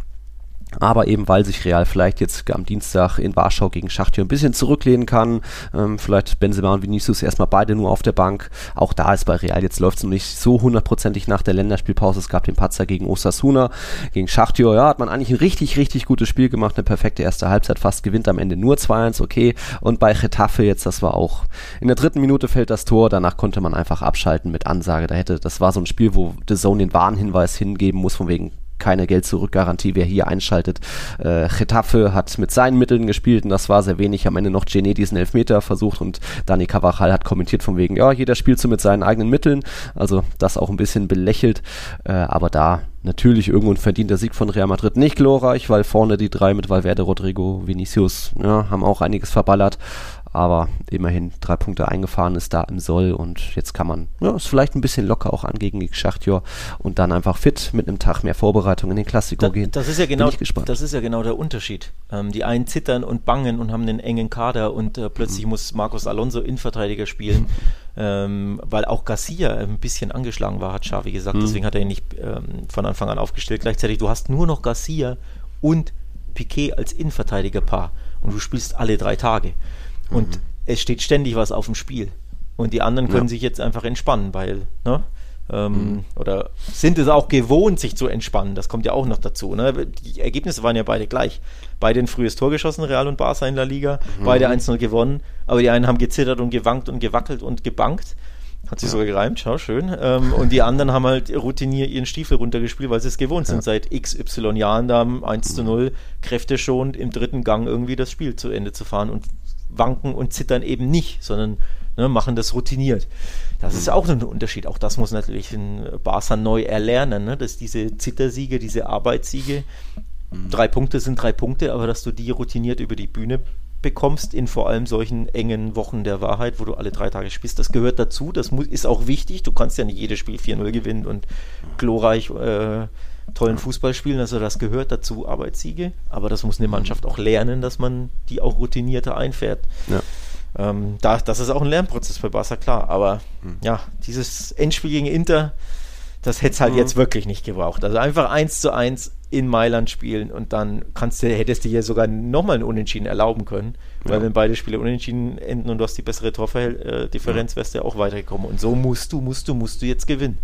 Aber eben weil sich Real vielleicht jetzt am Dienstag in Warschau gegen Schachtjo ein bisschen zurücklehnen kann, ähm, vielleicht Benzema und Vinicius erstmal beide nur auf der Bank. Auch da ist bei Real jetzt läuft es noch nicht so hundertprozentig nach der Länderspielpause. Es gab den Patzer gegen Osasuna, gegen Schachtjo. Ja, hat man eigentlich ein richtig, richtig gutes Spiel gemacht, eine perfekte erste Halbzeit, fast gewinnt am Ende nur 2-1, okay. Und bei Getafe jetzt, das war auch in der dritten Minute fällt das Tor, danach konnte man einfach abschalten mit Ansage. Da hätte, das war so ein Spiel, wo The Zone den Warnhinweis hingeben muss, von wegen keine Geld-Zurück-Garantie, wer hier einschaltet. Äh, Getafe hat mit seinen Mitteln gespielt und das war sehr wenig. Am Ende noch Gene diesen Elfmeter versucht und Dani Cavachal hat kommentiert von wegen, ja, jeder spielt so mit seinen eigenen Mitteln. Also das auch ein bisschen belächelt. Äh, aber da natürlich irgendwo ein verdienter Sieg von Real Madrid. Nicht glorreich, weil vorne die drei mit Valverde, Rodrigo, Vinicius ja, haben auch einiges verballert aber immerhin drei Punkte eingefahren ist da im Soll und jetzt kann man ja, es vielleicht ein bisschen locker auch angehen gegen Schachtjor und dann einfach fit mit einem Tag mehr Vorbereitung in den Klassiker gehen. Das ist ja genau, das ist ja genau der Unterschied. Ähm, die einen zittern und bangen und haben einen engen Kader und äh, plötzlich mhm. muss Marcos Alonso Innenverteidiger spielen, ähm, weil auch Garcia ein bisschen angeschlagen war, hat Xavi gesagt. Mhm. Deswegen hat er ihn nicht ähm, von Anfang an aufgestellt. Gleichzeitig, du hast nur noch Garcia und Piquet als Innenverteidigerpaar und du spielst alle drei Tage. Und mhm. es steht ständig was auf dem Spiel. Und die anderen können ja. sich jetzt einfach entspannen, weil, ne? Ähm, mhm. Oder sind es auch gewohnt, sich zu entspannen? Das kommt ja auch noch dazu. Ne? Die Ergebnisse waren ja beide gleich. Beide ein frühes Tor geschossen, Real und Barca in der Liga. Mhm. Beide 1-0 gewonnen. Aber die einen haben gezittert und gewankt und gewackelt und gebankt. Hat sich ja. sogar gereimt, schau, schön. Ähm, und die anderen haben halt routiniert ihren Stiefel runtergespielt, weil sie es gewohnt ja. sind, seit XY Jahren da 1 zu 0 kräfteschonend im dritten Gang irgendwie das Spiel zu Ende zu fahren und wanken und zittern eben nicht, sondern ne, machen das routiniert. Das ist auch ein Unterschied. Auch das muss natürlich ein Barca neu erlernen, ne? dass diese Zittersiege, diese Arbeitssiege, mhm. drei Punkte sind drei Punkte, aber dass du die routiniert über die Bühne bekommst in vor allem solchen engen Wochen der Wahrheit, wo du alle drei Tage spielst. Das gehört dazu, das muss, ist auch wichtig. Du kannst ja nicht jedes Spiel 4-0 gewinnen und glorreich äh, tollen Fußball spielen, also das gehört dazu, Arbeitssiege, aber das muss eine Mannschaft auch lernen, dass man die auch routinierter einfährt. Ja. Ähm, da, das ist auch ein Lernprozess bei Barca, klar, aber mhm. ja, dieses Endspiel gegen Inter, das hätte es halt mhm. jetzt wirklich nicht gebraucht. Also einfach eins zu eins in Mailand spielen und dann kannst du, hättest du hier sogar nochmal ein Unentschieden erlauben können, weil ja. wenn beide Spiele unentschieden enden und du hast die bessere Torverhältnisdifferenz, ja. wärst du ja auch weitergekommen. Und so musst du, musst du, musst du jetzt gewinnen.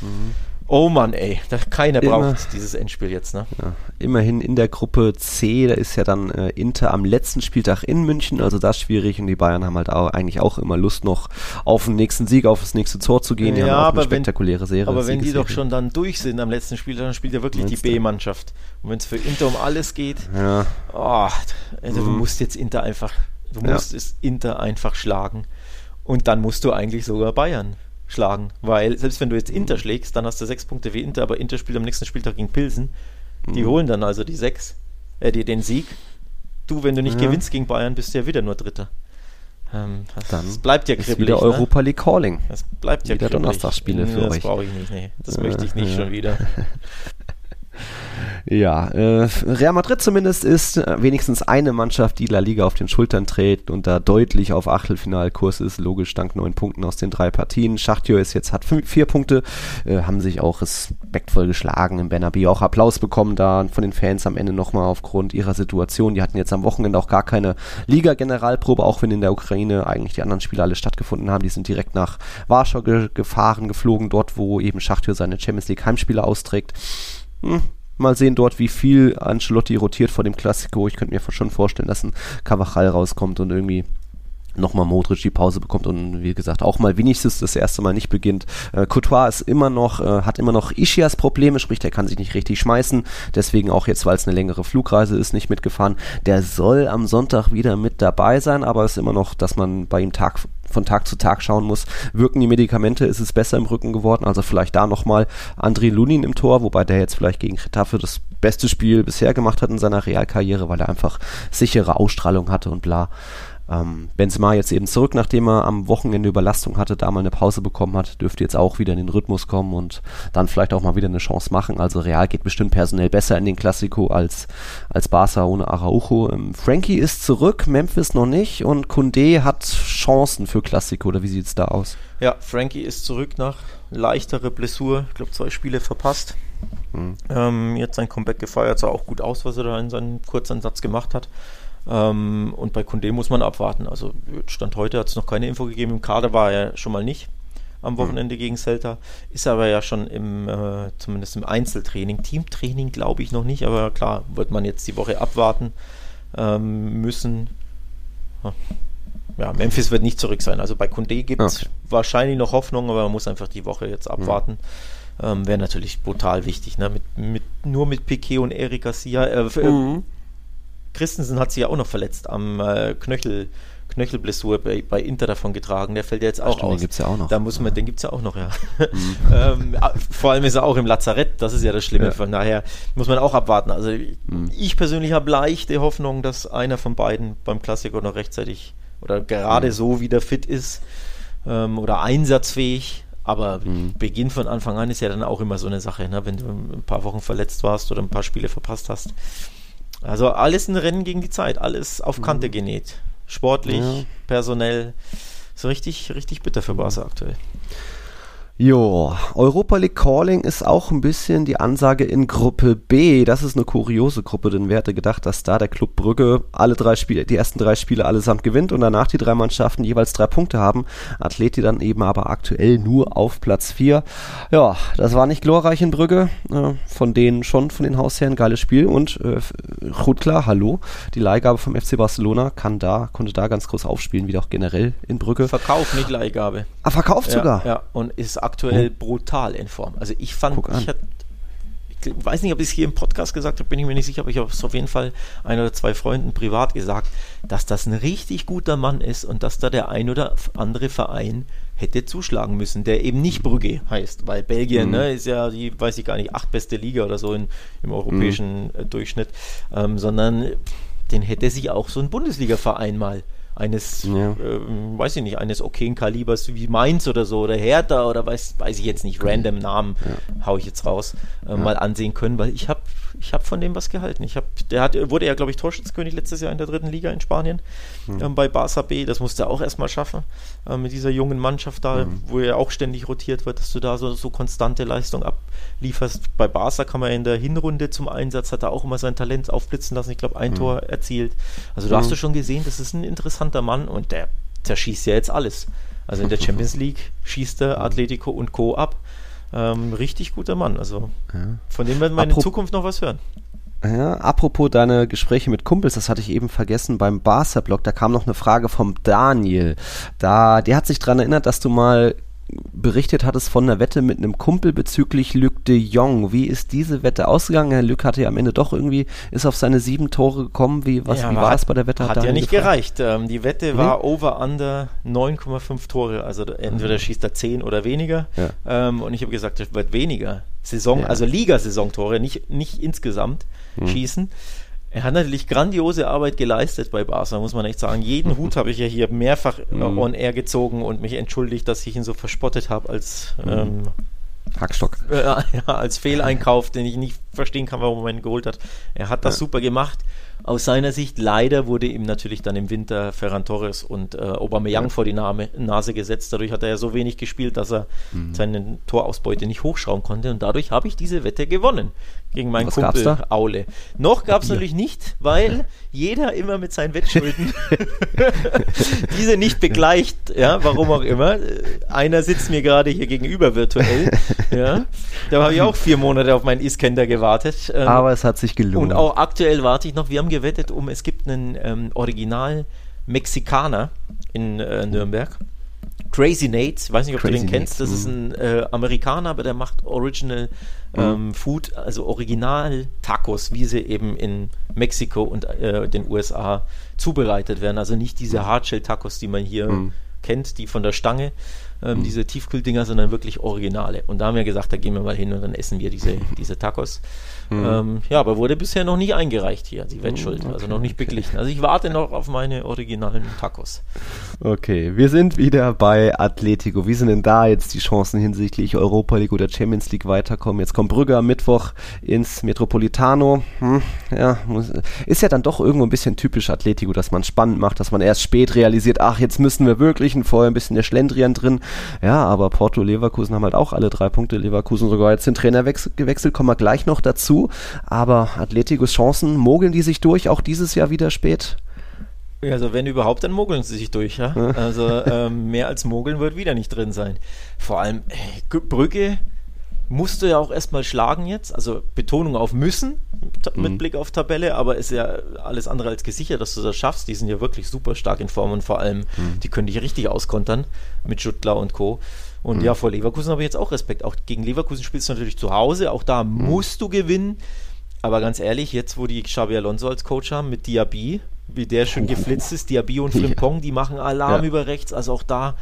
Mhm. Oh Mann, ey, keiner Immer, braucht dieses Endspiel jetzt, ne? Ja, immerhin in der Gruppe C, da ist ja dann äh, Inter am letzten Spieltag in München, also das schwierig und die Bayern haben halt auch, eigentlich auch immer Lust noch auf den nächsten Sieg, auf das nächste Tor zu gehen. Die ja, auch eine spektakuläre wenn, Serie. Aber wenn die doch schon dann durch sind am letzten Spieltag, dann spielt ja wirklich Meinst die B-Mannschaft. Und wenn es für Inter um alles geht, ja. oh, also mhm. du musst jetzt Inter einfach, du musst ja. es Inter einfach schlagen. Und dann musst du eigentlich sogar Bayern schlagen, weil selbst wenn du jetzt Inter schlägst, dann hast du sechs Punkte wie Inter, aber Inter spielt am nächsten Spieltag gegen Pilsen. Die mhm. holen dann also die sechs, äh, die, den Sieg. Du, wenn du nicht ja. gewinnst gegen Bayern, bist du ja wieder nur Dritter. Ähm, dann es bleibt ja kribbelig. wieder ne? Europa League Calling. Es bleibt ja wieder kribbelig. Donnerstagsspiele für das euch. Das brauche ich nicht, nee. Das äh, möchte ich nicht ja. schon wieder. Ja, äh, Real Madrid zumindest ist äh, wenigstens eine Mannschaft, die La Liga auf den Schultern trägt und da deutlich auf Achtelfinalkurs ist. Logisch dank neun Punkten aus den drei Partien. Schachtjo ist jetzt hat fünf, vier Punkte, äh, haben sich auch respektvoll geschlagen im Bernabeu, auch Applaus bekommen da von den Fans am Ende nochmal aufgrund ihrer Situation. Die hatten jetzt am Wochenende auch gar keine Liga-Generalprobe, auch wenn in der Ukraine eigentlich die anderen Spiele alle stattgefunden haben. Die sind direkt nach Warschau ge gefahren, geflogen, dort wo eben Schachtjo seine Champions League Heimspiele austrägt. Hm Mal sehen dort, wie viel Ancelotti rotiert vor dem Klassiko. Ich könnte mir schon vorstellen, dass ein Cavachal rauskommt und irgendwie nochmal Modric die Pause bekommt und wie gesagt auch mal Vinicius das erste Mal nicht beginnt. Äh, Courtois ist immer noch, äh, hat immer noch Ischias Probleme, sprich der kann sich nicht richtig schmeißen, deswegen auch jetzt, weil es eine längere Flugreise ist, nicht mitgefahren. Der soll am Sonntag wieder mit dabei sein, aber es ist immer noch, dass man bei ihm Tag von Tag zu Tag schauen muss, wirken die Medikamente, ist es besser im Rücken geworden, also vielleicht da nochmal André Lunin im Tor, wobei der jetzt vielleicht gegen Getafe das beste Spiel bisher gemacht hat in seiner Realkarriere, weil er einfach sichere Ausstrahlung hatte und bla. Ähm, Benzema jetzt eben zurück, nachdem er am Wochenende Überlastung hatte, da mal eine Pause bekommen hat, dürfte jetzt auch wieder in den Rhythmus kommen und dann vielleicht auch mal wieder eine Chance machen. Also Real geht bestimmt personell besser in den Klassiko als, als Barca ohne Araujo. Ähm, Frankie ist zurück, Memphis noch nicht und Kunde hat Chancen für Klassiko, oder wie sieht es da aus? Ja, Frankie ist zurück nach leichterer Blessur, ich glaube zwei Spiele verpasst. Mhm. Ähm, jetzt sein Comeback gefeiert, sah auch gut aus, was er da in seinem kurzen Satz gemacht hat. Ähm, und bei Kunde muss man abwarten. Also Stand heute hat es noch keine Info gegeben. Im Kader war er schon mal nicht am mhm. Wochenende mhm. gegen Celta. Ist aber ja schon im, äh, zumindest im Einzeltraining. Teamtraining glaube ich noch nicht, aber klar, wird man jetzt die Woche abwarten ähm, müssen. Ja, Memphis wird nicht zurück sein. Also bei Kunde gibt es okay. wahrscheinlich noch Hoffnung, aber man muss einfach die Woche jetzt abwarten. Mhm. Ähm, Wäre natürlich brutal wichtig. Ne? Mit, mit, nur mit Piquet und Eric Garcia. Äh, äh, mhm. Christensen hat sich ja auch noch verletzt am äh, Knöchel. Knöchelblessur bei, bei Inter davon getragen. Der fällt ja jetzt auch Ach, aus. Den gibt es ja auch noch. Da muss man, den gibt es ja auch noch, ja. Mhm. ähm, vor allem ist er auch im Lazarett, das ist ja das Schlimme. Ja. Von daher muss man auch abwarten. Also mhm. ich persönlich habe leichte Hoffnung, dass einer von beiden beim Klassiker noch rechtzeitig oder gerade mhm. so wieder fit ist ähm, oder einsatzfähig. Aber mhm. Beginn von Anfang an ist ja dann auch immer so eine Sache, ne? wenn du ein paar Wochen verletzt warst oder ein paar Spiele verpasst hast. Also alles ein Rennen gegen die Zeit, alles auf Kante mhm. genäht. Sportlich, ja. personell. So richtig, richtig bitter für Barca aktuell. Jo, Europa League Calling ist auch ein bisschen die Ansage in Gruppe B. Das ist eine kuriose Gruppe, denn wer hätte gedacht, dass da der Club Brügge alle drei Spiele, die ersten drei Spiele allesamt gewinnt und danach die drei Mannschaften jeweils drei Punkte haben. Athleti dann eben aber aktuell nur auf Platz 4. Ja, das war nicht glorreich in Brügge. Äh, von denen schon, von den Hausherren, geiles Spiel. Und äh, gut klar, hallo, die Leihgabe vom FC Barcelona kann da, konnte da ganz groß aufspielen, wie auch generell in Brügge. Verkauf, nicht Leihgabe. Ah, verkauft ja, sogar? Ja, und ist aktuell hm. brutal in Form. Also ich fand, ich, hat, ich weiß nicht, ob ich es hier im Podcast gesagt habe, bin ich mir nicht sicher, aber ich habe es auf jeden Fall ein oder zwei Freunden privat gesagt, dass das ein richtig guter Mann ist und dass da der ein oder andere Verein hätte zuschlagen müssen, der eben nicht Brügge heißt, weil Belgien mhm. ne, ist ja die, weiß ich gar nicht, acht beste Liga oder so in, im europäischen mhm. Durchschnitt, ähm, sondern den hätte sich auch so ein Bundesliga-Verein mal eines, ja. äh, weiß ich nicht, eines okayen Kalibers wie Mainz oder so oder Hertha oder weiß, weiß ich jetzt nicht, random Namen ja. hau ich jetzt raus, äh, ja. mal ansehen können, weil ich habe ich hab von dem was gehalten. Ich hab, der hat, wurde ja, glaube ich, Torschützkönig letztes Jahr in der dritten Liga in Spanien mhm. ähm, bei Barça B. Das musste er auch erstmal schaffen äh, mit dieser jungen Mannschaft da, mhm. wo er auch ständig rotiert wird, dass du da so, so konstante Leistung ablieferst. Bei Barça kam er in der Hinrunde zum Einsatz, hat er auch immer sein Talent aufblitzen lassen. Ich glaube, ein mhm. Tor erzielt. Also da hast du mhm. schon gesehen, das ist ein interessanter interessanter Mann und der zerschießt ja jetzt alles. Also in der Champions League schießt er Atletico und Co. ab. Ähm, richtig guter Mann. Also ja. von dem werden wir Apro in Zukunft noch was hören. Ja, apropos deine Gespräche mit Kumpels, das hatte ich eben vergessen beim Barca-Blog, da kam noch eine Frage vom Daniel. Da, der hat sich daran erinnert, dass du mal berichtet hattest von einer Wette mit einem Kumpel bezüglich Luc de Jong. Wie ist diese Wette ausgegangen? Herr Luc hatte ja am Ende doch irgendwie, ist auf seine sieben Tore gekommen. Wie, was, ja, wie war es bei der Wette? Hat, hat ja nicht gefragt? gereicht. Ähm, die Wette nee? war over-under 9,5 Tore. Also entweder schießt er 10 oder weniger. Ja. Ähm, und ich habe gesagt, das wird weniger. Saison, ja. also Ligasaison-Tore, nicht, nicht insgesamt hm. schießen. Er hat natürlich grandiose Arbeit geleistet bei Barca, muss man echt sagen. Jeden Hut habe ich ja hier mehrfach äh, mhm. on air gezogen und mich entschuldigt, dass ich ihn so verspottet habe als mhm. ähm, Hackstock. Äh, ja, als Fehleinkauf, den ich nicht verstehen kann, warum man ihn geholt hat. Er hat das ja. super gemacht. Aus seiner Sicht leider wurde ihm natürlich dann im Winter Ferran Torres und äh, Aubameyang ja. vor die Name, Nase gesetzt. Dadurch hat er ja so wenig gespielt, dass er mhm. seine Torausbeute nicht hochschrauben konnte. Und dadurch habe ich diese Wette gewonnen gegen meinen Was Kumpel Aule. Noch gab es natürlich nicht, weil jeder immer mit seinen Wettschulden diese nicht begleicht, ja, warum auch immer. Einer sitzt mir gerade hier gegenüber virtuell, ja. Da habe ich auch vier Monate auf meinen Iskender gewartet. Ähm, Aber es hat sich gelohnt. Und auch aktuell warte ich noch. Wir haben gewettet um, es gibt einen ähm, Original Mexikaner in äh, Nürnberg. Crazy Nate, ich weiß nicht, ob Crazy du den kennst, das ist mhm. ein äh, Amerikaner, aber der macht Original mhm. ähm, Food, also Original Tacos, wie sie eben in Mexiko und äh, den USA zubereitet werden. Also nicht diese mhm. Hardshell-Tacos, die man hier mhm. kennt, die von der Stange, ähm, mhm. diese Tiefkühldinger, sondern wirklich Originale. Und da haben wir gesagt, da gehen wir mal hin und dann essen wir diese, diese Tacos. Mhm. Ähm, ja, aber wurde bisher noch nie eingereicht hier, die Wettschuld. Mhm, okay, also noch nicht beglichen. Also ich warte noch auf meine originalen Tacos. Okay, wir sind wieder bei Atletico. Wie sind denn da jetzt die Chancen hinsichtlich Europa League oder Champions League weiterkommen? Jetzt kommt Brügge am Mittwoch ins Metropolitano. Hm, ja, muss, ist ja dann doch irgendwo ein bisschen typisch Atletico, dass man spannend macht, dass man erst spät realisiert, ach, jetzt müssen wir wirklich Anführungsstrichen vorher ein bisschen der Schlendrian drin. Ja, aber Porto, Leverkusen haben halt auch alle drei Punkte. Leverkusen sogar jetzt den Trainer gewechselt, kommen wir gleich noch dazu. Aber Atleticos Chancen, mogeln die sich durch, auch dieses Jahr wieder spät? Also wenn überhaupt, dann mogeln sie sich durch. Ja? Also ähm, mehr als mogeln wird wieder nicht drin sein. Vor allem äh, Brücke musst du ja auch erstmal schlagen jetzt. Also Betonung auf müssen mit mhm. Blick auf Tabelle, aber ist ja alles andere als gesichert, dass du das schaffst. Die sind ja wirklich super stark in Form und vor allem, mhm. die können dich richtig auskontern mit Schuttler und Co. Und mhm. ja, vor Leverkusen habe ich jetzt auch Respekt. Auch gegen Leverkusen spielst du natürlich zu Hause, auch da mhm. musst du gewinnen. Aber ganz ehrlich, jetzt wo die Xabi Alonso als Coach haben mit Diaby, wie der schön geflitzt ist, Diaby und Frimpong, die machen Alarm ja. über rechts. Also auch da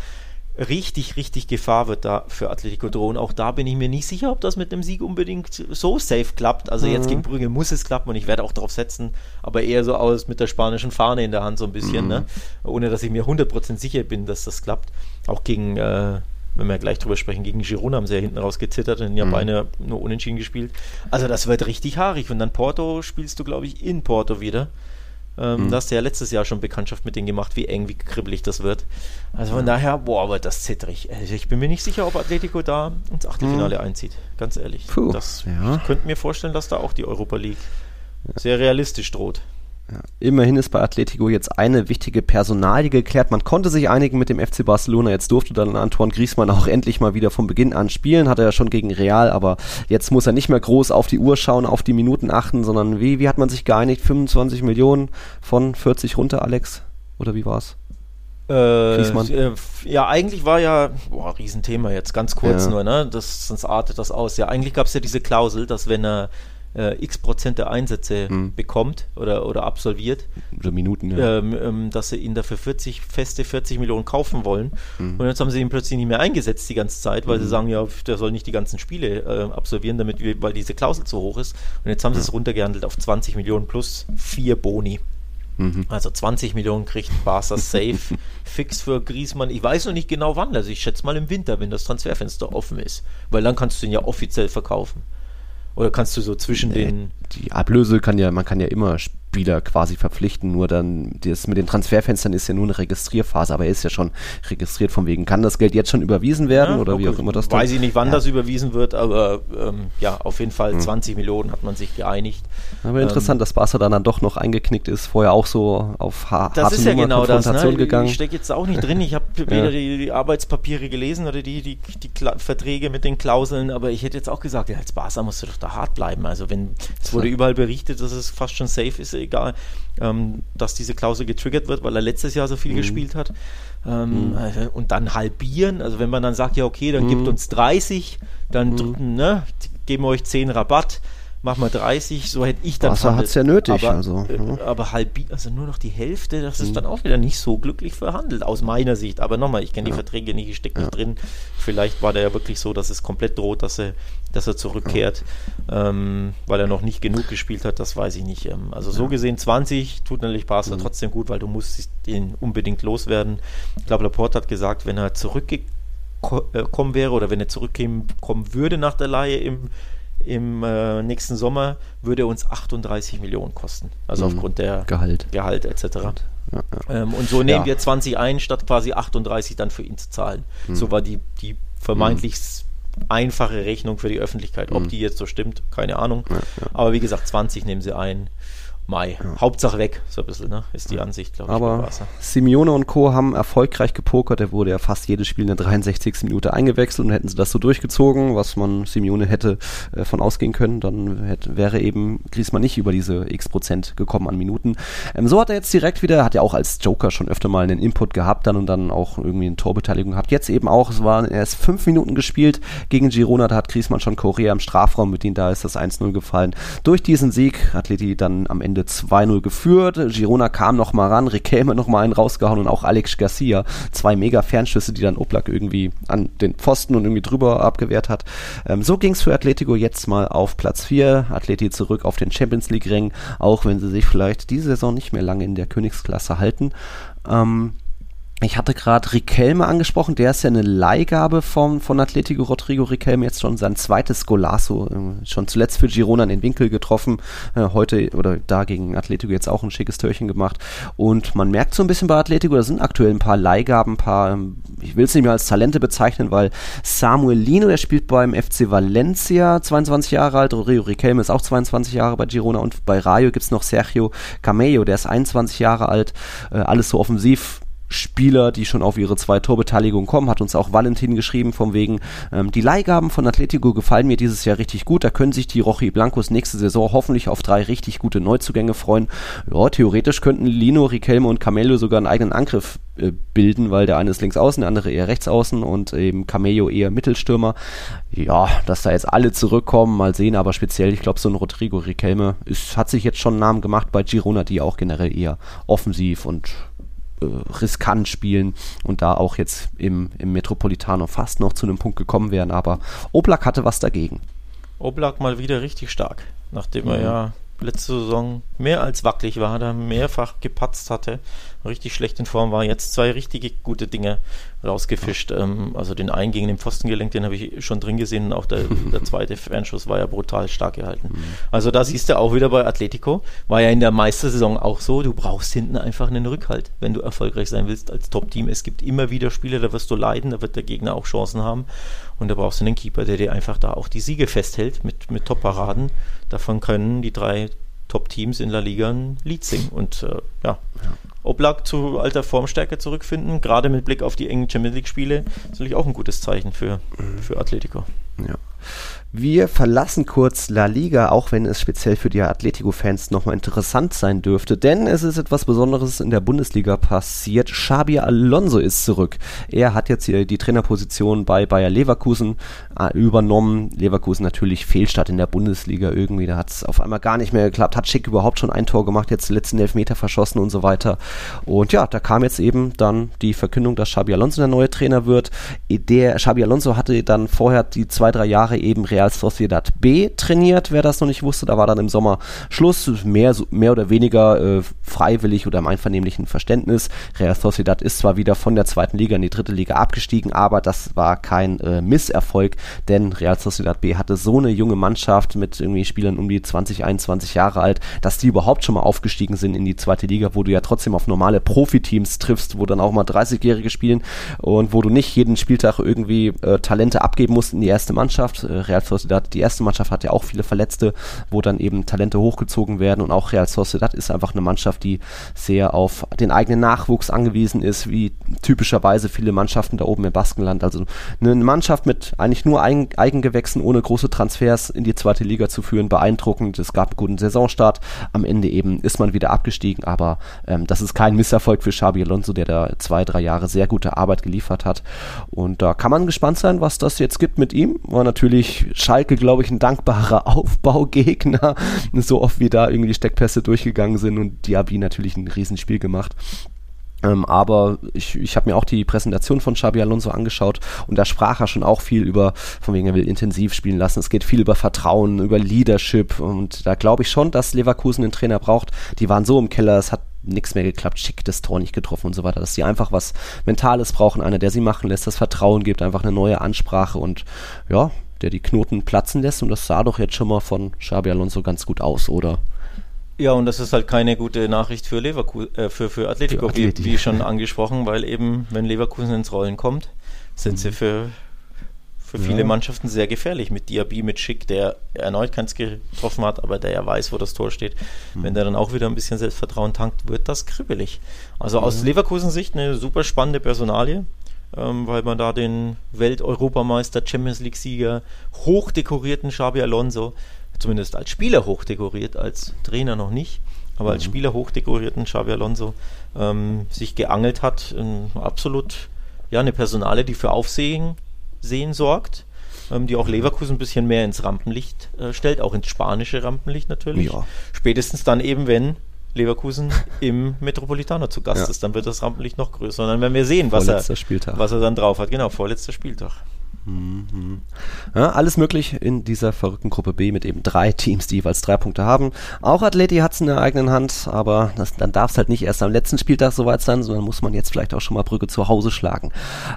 richtig, richtig Gefahr wird da für Atletico drohen. Auch da bin ich mir nicht sicher, ob das mit dem Sieg unbedingt so safe klappt. Also mhm. jetzt gegen Brügge muss es klappen und ich werde auch darauf setzen, aber eher so aus mit der spanischen Fahne in der Hand so ein bisschen, mhm. ne? ohne dass ich mir 100% sicher bin, dass das klappt. Auch gegen, äh, wenn wir gleich drüber sprechen, gegen Girona haben sie ja hinten raus gezittert und ja mhm. beinahe nur unentschieden gespielt. Also das wird richtig haarig und dann Porto spielst du, glaube ich, in Porto wieder. Ähm, mhm. Da hast du ja letztes Jahr schon Bekanntschaft mit denen gemacht, wie eng, wie kribbelig das wird. Also von daher, boah, wird das zittrig. Also ich bin mir nicht sicher, ob Atletico da ins Achtelfinale mhm. einzieht. Ganz ehrlich. Puh, das, ja. Ich könnte mir vorstellen, dass da auch die Europa League sehr realistisch droht. Ja. Immerhin ist bei Atletico jetzt eine wichtige Personalie geklärt. Man konnte sich einigen mit dem FC Barcelona. Jetzt durfte dann Antoine Griezmann auch endlich mal wieder von Beginn an spielen. Hat er ja schon gegen Real, aber jetzt muss er nicht mehr groß auf die Uhr schauen, auf die Minuten achten, sondern wie, wie hat man sich geeinigt? 25 Millionen von 40 runter, Alex? Oder wie war's? Äh, äh, ja, eigentlich war ja, boah, Riesenthema jetzt, ganz kurz ja. nur, ne? Das, sonst artet das aus. Ja, eigentlich gab es ja diese Klausel, dass wenn er äh, x Prozent der Einsätze mhm. bekommt oder, oder absolviert. Oder Minuten, ja. Ähm, ähm, dass sie ihn dafür 40, feste 40 Millionen kaufen wollen. Mhm. Und jetzt haben sie ihn plötzlich nicht mehr eingesetzt die ganze Zeit, weil mhm. sie sagen, ja, der soll nicht die ganzen Spiele äh, absolvieren, damit wir, weil diese Klausel zu hoch ist. Und jetzt haben sie es runtergehandelt auf 20 Millionen plus vier Boni. Mhm. Also 20 Millionen kriegt Barca safe fix für Griezmann. Ich weiß noch nicht genau wann, also ich schätze mal im Winter, wenn das Transferfenster offen ist, weil dann kannst du ihn ja offiziell verkaufen. Oder kannst du so zwischen nee, den. Die Ablöse kann ja, man kann ja immer Spieler quasi verpflichten, nur dann, das mit den Transferfenstern ist ja nur eine Registrierphase, aber er ist ja schon registriert, von wegen, kann das Geld jetzt schon überwiesen werden ja, oder okay. wie auch immer das Weiß ich nicht, wann ja. das überwiesen wird, aber ähm, ja, auf jeden Fall 20 hm. Millionen hat man sich geeinigt. Aber interessant, ähm, dass Barca dann, dann doch noch eingeknickt ist, vorher auch so auf ha das ist ja genau das, ne? gegangen. Ich stecke jetzt auch nicht drin, ich habe weder die, die, Arbeitspapiere gelesen oder die, die, die Verträge mit den Klauseln, aber ich hätte jetzt auch gesagt, ja, als Barca musst du doch da hart bleiben. Also wenn, es wurde überall berichtet, dass es fast schon safe ist, egal, ähm, dass diese Klausel getriggert wird, weil er letztes Jahr so viel mhm. gespielt hat. Ähm, mhm. also, und dann halbieren, also wenn man dann sagt, ja okay, dann mhm. gibt uns 30, dann mhm. ne, geben wir euch 10 Rabatt mach mal 30, so hätte ich dann Wasser hat es ja nötig. Aber, also, äh, ja. aber halb, also nur noch die Hälfte, das ist mhm. dann auch wieder nicht so glücklich verhandelt, aus meiner Sicht. Aber nochmal, ich kenne ja. die Verträge nicht, ich stecke nicht drin. Vielleicht war der ja wirklich so, dass es komplett droht, dass er, dass er zurückkehrt, ähm, weil er noch nicht genug gespielt hat, das weiß ich nicht. Ähm, also so gesehen 20 tut natürlich Barca mhm. trotzdem gut, weil du musst ihn unbedingt loswerden. Ich glaube, Laporte hat gesagt, wenn er zurückgekommen wäre oder wenn er zurückkommen würde nach der Leihe im im äh, nächsten Sommer würde uns 38 Millionen kosten. Also mhm. aufgrund der Gehalt, Gehalt etc. Ja, ja. Ähm, und so nehmen ja. wir 20 ein, statt quasi 38 dann für ihn zu zahlen. Mhm. So war die, die vermeintlich mhm. einfache Rechnung für die Öffentlichkeit. Ob mhm. die jetzt so stimmt, keine Ahnung. Aber wie gesagt, 20 nehmen sie ein. Mai. Ja. Hauptsache weg, so ein bisschen, ne? Ist die Ansicht, glaube ich. Aber Simeone und Co. haben erfolgreich gepokert. Er wurde ja fast jedes Spiel in der 63. Minute eingewechselt und hätten sie das so durchgezogen, was man Simeone hätte äh, von ausgehen können, dann hätte, wäre eben Griezmann nicht über diese x Prozent gekommen an Minuten. Ähm, so hat er jetzt direkt wieder, hat ja auch als Joker schon öfter mal einen Input gehabt dann und dann auch irgendwie eine Torbeteiligung gehabt. Jetzt eben auch, es waren erst fünf Minuten gespielt gegen Girona, da hat Griezmann schon Korea im Strafraum mit denen da ist das 1-0 gefallen. Durch diesen Sieg hat Leti dann am Ende Ende 2-0 geführt. Girona kam noch mal ran, Riquelme noch mal einen rausgehauen und auch Alex Garcia. Zwei mega Fernschüsse, die dann Oblak irgendwie an den Pfosten und irgendwie drüber abgewehrt hat. Ähm, so es für Atletico jetzt mal auf Platz 4. Atleti zurück auf den Champions League-Ring, auch wenn sie sich vielleicht diese Saison nicht mehr lange in der Königsklasse halten. Ähm, Ich hatte gerade Riquelme angesprochen, der ist ja eine Leihgabe von, von Atletico Rodrigo Riquelme, jetzt schon sein zweites Golasso, äh, schon zuletzt für Girona in den Winkel getroffen, äh, heute oder da gegen Atletico jetzt auch ein schickes Törchen gemacht. Und man merkt so ein bisschen bei Atletico, da sind aktuell ein paar Leihgaben, ein paar, ähm, ich will es nicht mehr als Talente bezeichnen, weil Samuel Lino, der spielt beim FC Valencia, 22 Jahre alt, Rodrigo Riquelme ist auch 22 Jahre bei Girona und bei Rayo gibt es noch Sergio Camello, der ist 21 Jahre alt, äh, alles so offensiv Spieler, die schon auf ihre zwei Torbeteiligungen kommen, hat uns auch Valentin geschrieben, von wegen, ähm, die Leihgaben von Atletico gefallen mir dieses Jahr richtig gut, da können sich die Rochi Blancos nächste Saison hoffentlich auf drei richtig gute Neuzugänge freuen. Ja, theoretisch könnten Lino, Riquelme und Camello sogar einen eigenen Angriff äh, bilden, weil der eine ist links außen, der andere eher rechts außen und eben Camello eher Mittelstürmer. Ja, dass da jetzt alle zurückkommen, mal sehen, aber speziell, ich glaube, so ein Rodrigo Riquelme ist, hat sich jetzt schon einen Namen gemacht bei Girona, die auch generell eher offensiv und riskant spielen und da auch jetzt im, im Metropolitano fast noch zu einem Punkt gekommen wären, aber Oblak hatte was dagegen. Oblak mal wieder richtig stark, nachdem mhm. er ja letzte Saison mehr als wackelig war, da mehrfach gepatzt hatte, richtig schlecht in Form war, jetzt zwei richtige gute Dinge rausgefischt. Ähm, also den einen gegen den Pfosten gelenkt, den habe ich schon drin gesehen und auch der, der zweite Fernschuss war ja brutal stark gehalten. Mhm. Also da siehst du auch wieder bei Atletico, war ja in der Meistersaison auch so, du brauchst hinten einfach einen Rückhalt, wenn du erfolgreich sein willst als Top-Team. Es gibt immer wieder Spiele, da wirst du leiden, da wird der Gegner auch Chancen haben und da brauchst du einen Keeper, der dir einfach da auch die Siege festhält mit, mit Top-Paraden. Davon können die drei Top-Teams in La Liga ein Lied singen. Und äh, ja, ja. Oblak zu alter Formstärke zurückfinden, gerade mit Blick auf die engen Champions League-Spiele, ist natürlich auch ein gutes Zeichen für, mhm. für Atletico. Ja. Wir verlassen kurz La Liga, auch wenn es speziell für die Atletico-Fans nochmal interessant sein dürfte, denn es ist etwas Besonderes in der Bundesliga passiert. Xabi Alonso ist zurück. Er hat jetzt hier die Trainerposition bei Bayer Leverkusen äh, übernommen. Leverkusen natürlich Fehlstart in der Bundesliga irgendwie, da hat es auf einmal gar nicht mehr geklappt. Hat Schick überhaupt schon ein Tor gemacht, jetzt den letzten Elfmeter verschossen und so weiter. Und ja, da kam jetzt eben dann die Verkündung, dass Xabi Alonso der neue Trainer wird. Der Xabi Alonso hatte dann vorher die zwei, drei Jahre eben Real Sociedad B trainiert, wer das noch nicht wusste. Da war dann im Sommer Schluss, mehr, mehr oder weniger äh, freiwillig oder im einvernehmlichen Verständnis. Real Sociedad ist zwar wieder von der zweiten Liga in die dritte Liga abgestiegen, aber das war kein äh, Misserfolg, denn Real Sociedad B hatte so eine junge Mannschaft mit irgendwie Spielern um die 20, 21 Jahre alt, dass die überhaupt schon mal aufgestiegen sind in die zweite Liga, wo du ja trotzdem auf normale Profiteams triffst, wo dann auch mal 30-Jährige spielen und wo du nicht jeden Spieltag irgendwie äh, Talente abgeben musst in die erste Mannschaft. Äh, Real Sociedad, die erste Mannschaft hat ja auch viele Verletzte, wo dann eben Talente hochgezogen werden und auch Real Sociedad ist einfach eine Mannschaft, die sehr auf den eigenen Nachwuchs angewiesen ist, wie typischerweise viele Mannschaften da oben im Baskenland. Also eine Mannschaft mit eigentlich nur Eigen Eigengewächsen, ohne große Transfers in die zweite Liga zu führen, beeindruckend. Es gab einen guten Saisonstart. Am Ende eben ist man wieder abgestiegen, aber ähm, das ist kein Misserfolg für Xabi Alonso, der da zwei, drei Jahre sehr gute Arbeit geliefert hat. Und da kann man gespannt sein, was das jetzt gibt mit ihm. War natürlich Schalke, glaube ich, ein dankbarer Aufbaugegner. So oft wie da irgendwie die Steckpässe durchgegangen sind und Diaby natürlich ein Riesenspiel gemacht. Ähm, aber ich, ich habe mir auch die Präsentation von Xabi Alonso angeschaut und da sprach er schon auch viel über, von wegen er will intensiv spielen lassen. Es geht viel über Vertrauen, über Leadership und da glaube ich schon, dass Leverkusen einen Trainer braucht. Die waren so im Keller, es hat nichts mehr geklappt, schick das Tor nicht getroffen und so weiter, dass sie einfach was Mentales brauchen, einer, der sie machen lässt, das Vertrauen gibt, einfach eine neue Ansprache und ja, der die Knoten platzen lässt und das sah doch jetzt schon mal von Xabi Alonso ganz gut aus, oder? Ja, und das ist halt keine gute Nachricht für Leverkusen, äh, für, für Atletico, für Atleti. wie, wie, schon angesprochen, weil eben, wenn Leverkusen ins Rollen kommt, sind mhm. sie für, für ja. viele Mannschaften sehr gefährlich. Mit Diaby, mit Schick, der erneut keins getroffen hat, aber der ja weiß, wo das Tor steht. Mhm. Wenn der dann auch wieder ein bisschen Selbstvertrauen tankt, wird das kribbelig. Also mhm. aus Leverkusens Sicht eine super spannende Personalie ähm, weil man da den Welt-Europameister, Champions League-Sieger, hochdekorierten Xabi Alonso, zumindest als Spieler hochdekoriert, als Trainer noch nicht, aber mhm. als Spieler hochdekorierten Xabi Alonso ähm, sich geangelt hat. Ähm, absolut ja, eine Personale, die für Aufsehen sehen sorgt ähm, die auch Leverkusen ein bisschen mehr ins Rampenlicht äh, stellt, auch ins spanische Rampenlicht natürlich. Ja. Spätestens dann eben, wenn Leverkusen im Metropolitaner zu Gast ja. ist. Dann wird das Rampenlicht noch größer. Und dann werden wir sehen, was er, was er dann drauf hat. Genau, vorletzter Spieltag. Mhm. Ja, alles möglich in dieser verrückten Gruppe B mit eben drei Teams, die jeweils drei Punkte haben. Auch Atleti hat es in der eigenen Hand, aber das, dann darf es halt nicht erst am letzten Spieltag soweit sein, sondern muss man jetzt vielleicht auch schon mal Brücke zu Hause schlagen.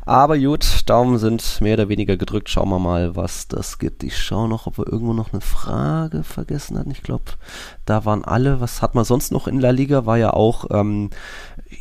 Aber gut, Daumen sind mehr oder weniger gedrückt. Schauen wir mal, was das gibt. Ich schaue noch, ob wir irgendwo noch eine Frage vergessen hatten. Ich glaube, da waren alle. Was hat man sonst noch in La Liga? War ja auch ähm,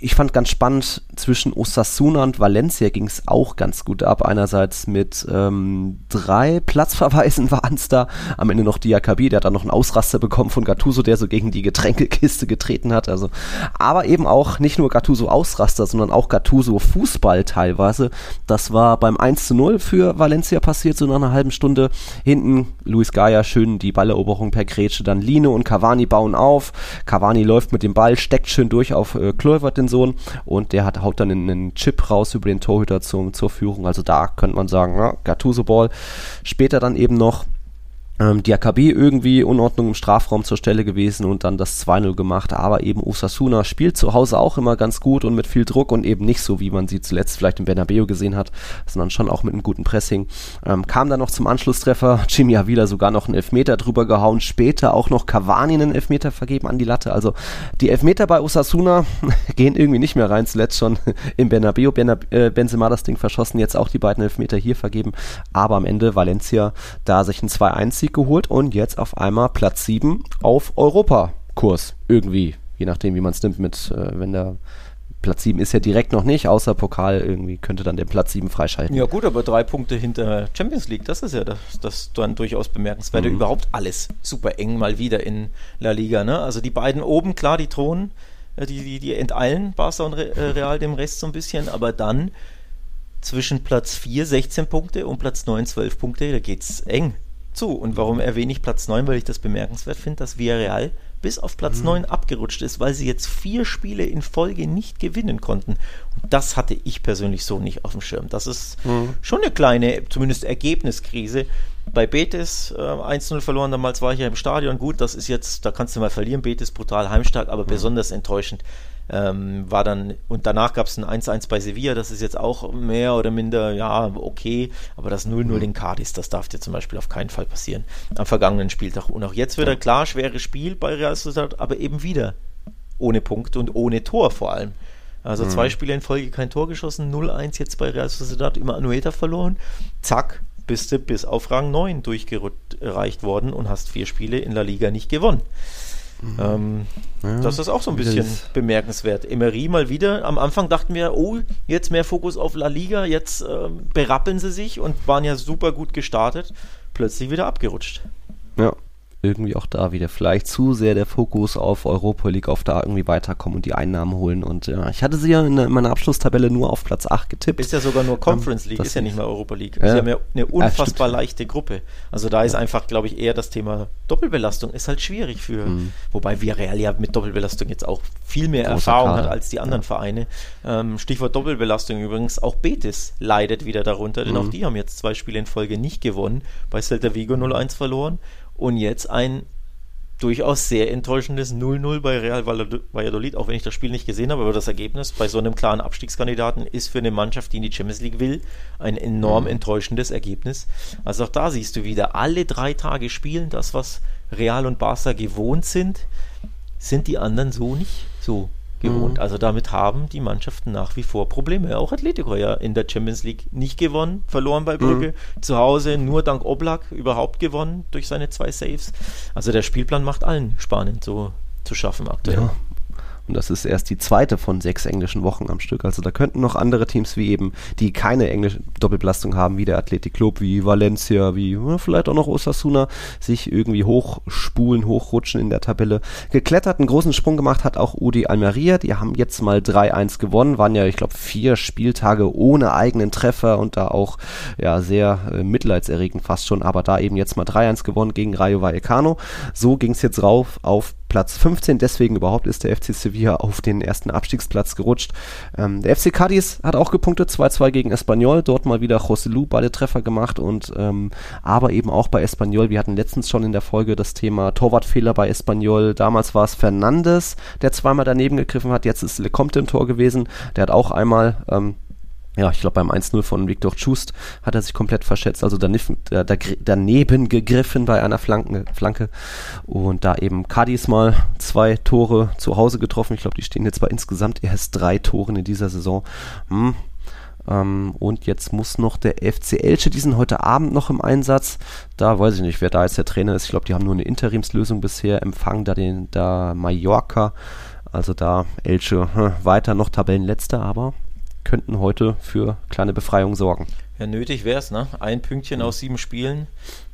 ich fand ganz spannend, zwischen Osasuna und Valencia ging es auch ganz gut ab. Einerseits mit ähm, drei Platzverweisen waren es da. Am Ende noch Diakabi, der hat dann noch einen Ausraster bekommen von Gattuso, der so gegen die Getränkekiste getreten hat. Also, aber eben auch nicht nur Gattuso Ausraster, sondern auch Gattuso Fußball teilweise. Das war beim 1 zu 0 für Valencia passiert, so nach einer halben Stunde. Hinten Luis Gaia schön die Balleroberung per Grätsche, dann Lino und Cavani bauen auf. Cavani läuft mit dem Ball, steckt schön durch auf äh, Kluivert, den Sohn, und der hat, haut dann einen Chip raus über den Torhüter zum, zur Führung. Also da könnte man sagen, Gattuso Ball. Später dann eben noch ähm, Diakabi irgendwie Unordnung im Strafraum zur Stelle gewesen und dann das 2-0 gemacht, aber eben Osasuna spielt zu Hause auch immer ganz gut und mit viel Druck und eben nicht so, wie man sie zuletzt vielleicht im Bernabeu gesehen hat, sondern schon auch mit einem guten Pressing. Ähm, kam dann noch zum Anschlusstreffer, Jimmy wieder sogar noch einen Elfmeter drüber gehauen, später auch noch Cavani einen Elfmeter vergeben an die Latte, also die Elfmeter bei Osasuna gehen irgendwie nicht mehr rein, zuletzt schon im Bernabeu, äh, Benzema das Ding verschossen, jetzt auch die beiden Elfmeter hier vergeben, aber am Ende Valencia da sich ein 2-1 Sieg geholt und jetzt auf einmal Platz 7 auf Europakurs. Irgendwie. Je nachdem, wie man es nimmt mit, äh, wenn der Platz 7 ist ja direkt noch nicht, außer Pokal irgendwie könnte dann der Platz 7 freischalten. Ja gut, aber drei Punkte hinter Champions League, das ist ja das, das dann durchaus bemerkenswert. Mhm. Überhaupt alles super eng mal wieder in La Liga. Ne? Also die beiden oben, klar, die Thronen, äh, die, die, die enteilen Barca und äh, Real dem Rest so ein bisschen, aber dann zwischen Platz 4 16 Punkte und Platz 9 12 Punkte, da geht es eng zu. Und warum erwähne ich Platz 9? Weil ich das bemerkenswert finde, dass Villarreal bis auf Platz mhm. 9 abgerutscht ist, weil sie jetzt vier Spiele in Folge nicht gewinnen konnten. Und das hatte ich persönlich so nicht auf dem Schirm. Das ist mhm. schon eine kleine, zumindest Ergebniskrise. Bei Betis äh, 1-0 verloren, damals war ich ja im Stadion. Gut, das ist jetzt, da kannst du mal verlieren. Betis brutal heimstark, aber mhm. besonders enttäuschend ähm, war dann, und danach gab es ein 1-1 bei Sevilla, das ist jetzt auch mehr oder minder, ja, okay, aber das 0-0 mhm. in Cadiz, das darf dir zum Beispiel auf keinen Fall passieren am vergangenen Spieltag. Und auch jetzt wieder ja. klar, schweres Spiel bei Real Sociedad, aber eben wieder ohne Punkt und ohne Tor vor allem. Also mhm. zwei Spiele in Folge kein Tor geschossen, 0-1 jetzt bei Real Sociedad, immer Anueta verloren, zack, bist du bis auf Rang 9 durchgereicht worden und hast vier Spiele in La Liga nicht gewonnen. Mhm. Ähm, ja, das ist auch so ein bisschen bemerkenswert. Emery mal wieder. Am Anfang dachten wir, oh, jetzt mehr Fokus auf La Liga, jetzt äh, berappeln sie sich und waren ja super gut gestartet. Plötzlich wieder abgerutscht. Ja, irgendwie auch da wieder vielleicht zu sehr der Fokus auf Europa League, auf da irgendwie weiterkommen und die Einnahmen holen. Und ja, ich hatte sie ja in, meiner Abschlusstabelle nur auf Platz 8 getippt. Ist ja sogar nur Conference ähm, League, ist ja nicht mehr Europa League. Ja, sie haben ja eine unfassbar ja, leichte Gruppe. Also da ist einfach, glaube ich, eher das Thema Doppelbelastung. Ist halt schwierig für, mhm. wobei Villarreal ja mit Doppelbelastung jetzt auch viel mehr Großer Erfahrung Kader. hat als die anderen ja. Vereine. Ähm, Stichwort Doppelbelastung übrigens, auch Betis leidet wieder darunter, denn mhm. auch die haben jetzt zwei Spiele in Folge nicht gewonnen. Bei Celta Vigo 0-1 verloren und jetzt ein durchaus sehr enttäuschendes 0-0 bei Real Valladolid, auch wenn ich das Spiel nicht gesehen habe, aber das Ergebnis bei so einem klaren Abstiegskandidaten ist für eine Mannschaft, die in die Champions League will, ein enorm mhm. enttäuschendes Ergebnis. Also auch da siehst du wieder, alle drei Tage spielen, das, was Real und Barca gewohnt sind, sind die anderen so nicht so gewohnt. Mhm. Also damit haben die Mannschaften nach wie vor Probleme. Auch Atletico ja in der Champions League nicht gewonnen, verloren bei Brügge. Mhm. Zu Hause nur dank Oblak überhaupt gewonnen durch seine zwei Saves. Also der Spielplan macht allen Spanien so zu schaffen aktuell. Ja, und das ist erst die zweite von sechs englischen Wochen am Stück. Also da könnten noch andere Teams wie eben, die keine englische Doppelbelastung haben, wie der Athletic Club, wie Valencia, wie ja, vielleicht auch noch Osasuna, sich irgendwie hochspulen, hochrutschen in der Tabelle. Geklettert, einen großen Sprung gemacht hat auch Udi Almeria. Die haben jetzt mal 3-1 gewonnen, waren ja, ich glaube, vier Spieltage ohne eigenen Treffer und da auch ja sehr äh, mitleidserregend fast schon, aber da eben jetzt mal 3-1 gewonnen gegen Rayo Vallecano. So ging es jetzt rauf auf Platz 15. Deswegen überhaupt ist der FC Sevilla auf den ersten Abstiegsplatz gerutscht. Ähm, der FC Cadiz hat auch gepunktet, 2-2 gegen Espanyol. Dort mal wieder Joselu beide Treffer gemacht und ähm, aber eben auch bei Espanyol. Wir hatten letztens schon in der Folge das Thema Torwartfehler bei Espanyol. Damals war es Fernandes, der zweimal daneben gegriffen hat. Jetzt ist Lecomte im Tor gewesen. Der hat auch einmal ähm, ja, ich glaube beim 1-0 von Viktor Schust hat er sich komplett verschätzt, also daneben, daneben gegriffen bei einer Flanke, Flanke. Und da eben Cadiz mal zwei Tore zu Hause getroffen. Ich glaube, die stehen jetzt bei insgesamt erst drei Toren in dieser Saison. Hm. Ähm, und jetzt muss noch der FC Elche, die sind heute Abend noch im Einsatz. Da weiß ich nicht, wer da jetzt der Trainer ist. Ich glaube, die haben nur eine Interimslösung bisher empfangen, da den da Mallorca. Also da Elche hm, weiter noch Tabellenletzter, aber könnten heute für kleine Befreiung sorgen. Ja, nötig wäre es, ne? Ein Pünktchen mhm. aus sieben Spielen.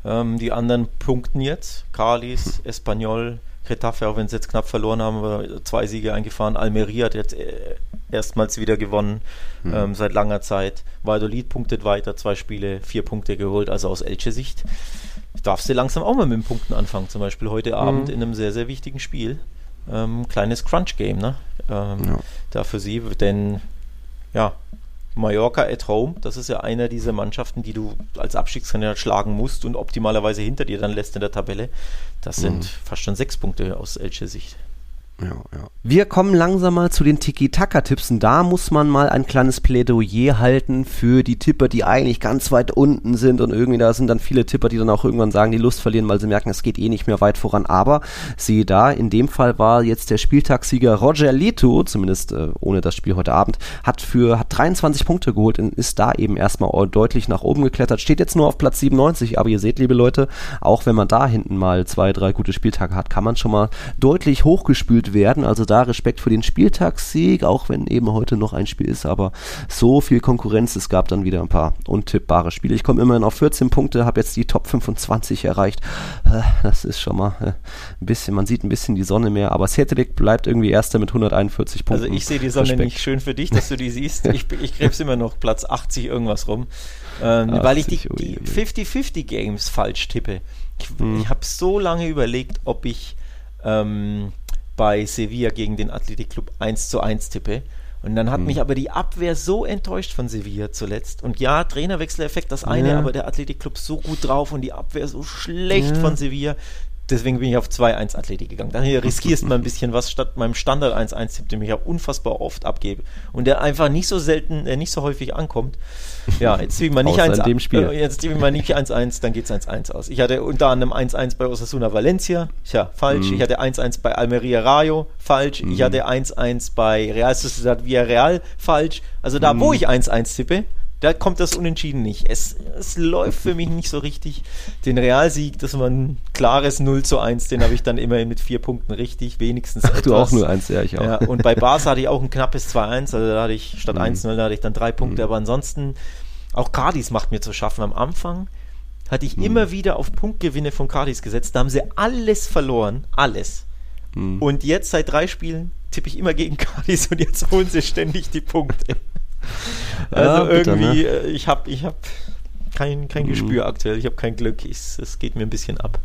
Ähm, die anderen punkten jetzt. Carlis, mhm. Espanyol, Getafe, auch wenn sie jetzt knapp verloren haben, aber zwei Siege eingefahren. Almeria hat jetzt äh, erstmals wieder gewonnen mhm. ähm, seit langer Zeit. Valladolid punktet weiter, zwei Spiele, vier Punkte geholt, also aus Elche Sicht. Darfst du langsam auch mal mit den Punkten anfangen, zum Beispiel heute Abend mhm. in einem sehr, sehr wichtigen Spiel. Ähm, kleines Crunch-Game, ne? Ähm, ja. Da für sie, denn ja, Mallorca at home, das ist ja einer dieser Mannschaften, die du als Abstiegskandidat schlagen musst und optimalerweise hinter dir dann lässt in der Tabelle. Das sind mhm. fast schon sechs Punkte aus Elche Sicht. Ja, ja. Wir kommen langsam mal zu den Tiki-Taka-Tipps und da muss man mal ein kleines Plädoyer halten für die Tipper, die eigentlich ganz weit unten sind und irgendwie da sind dann viele Tipper, die dann auch irgendwann sagen, die Lust verlieren, weil sie merken, es geht eh nicht mehr weit voran. Aber siehe da, in dem Fall war jetzt der Spieltagssieger Roger Leto, zumindest äh, ohne das Spiel heute Abend, hat für hat 23 Punkte geholt und ist da eben erstmal deutlich nach oben geklettert. Steht jetzt nur auf Platz 97, aber ihr seht, liebe Leute, auch wenn man da hinten mal zwei, drei gute Spieltage hat, kann man schon mal deutlich hochgespült werden. Also da Respekt für den Spieltagssieg, auch wenn eben heute noch ein Spiel ist, aber so viel Konkurrenz. Es gab dann wieder ein paar untippbare Spiele. Ich komme immerhin auf 14 Punkte, habe jetzt die Top 25 erreicht. Äh, das ist schon mal äh, ein bisschen, man sieht ein bisschen die Sonne mehr, aber Cedric bleibt irgendwie Erster mit 141 Punkten. Also ich sehe die Sonne Respekt. nicht schön für dich, dass du die siehst. Ich, ich krebs immer noch Platz 80 irgendwas rum, ähm, 80, weil ich die 50-50 Games falsch tippe. Ich, hm. ich habe so lange überlegt, ob ich ähm, bei Sevilla gegen den Athletic Club 1 zu 1 tippe. Und dann hat hm. mich aber die Abwehr so enttäuscht von Sevilla zuletzt. Und ja, Trainerwechseleffekt das eine, ja. aber der Athletic Club so gut drauf und die Abwehr so schlecht ja. von Sevilla. Deswegen bin ich auf 2-1 Athletik gegangen. Dann hier riskierst mal ein bisschen was statt meinem Standard 1-1-Tipp, den ich auch unfassbar oft abgebe und der einfach nicht so selten, äh, nicht so häufig ankommt. Ja, jetzt tippen wir nicht 1 dem Spiel. Äh, jetzt tippen wir nicht 1-1, dann geht es 1-1 aus. Ich hatte unter anderem 1-1 bei Osasuna Valencia, tja, falsch. Mhm. Ich hatte 1-1 bei Almeria Rayo, falsch. Mhm. Ich hatte 1-1 bei Real Sociedad Villarreal, falsch. Also da, mhm. wo ich 1-1 tippe, da kommt das Unentschieden nicht. Es, es läuft für mich nicht so richtig. Den Realsieg, das war ein klares 0 zu 1, den habe ich dann immerhin mit vier Punkten richtig, wenigstens Ach, etwas. du auch nur eins, ja, ich auch. Ja, und bei Barca hatte ich auch ein knappes 2-1, also da hatte ich statt mhm. 1-0, da hatte ich dann drei Punkte, mhm. aber ansonsten, auch Cardis macht mir zu schaffen. Am Anfang hatte ich mhm. immer wieder auf Punktgewinne von Cardis gesetzt, da haben sie alles verloren, alles. Mhm. Und jetzt seit drei Spielen tippe ich immer gegen Cardis und jetzt holen sie ständig die Punkte. Also ja, irgendwie, bitte, ne? Äh, ich habe ich hab kein, kein mhm. Gespür aktuell, ich habe kein Glück, es geht mir ein bisschen ab.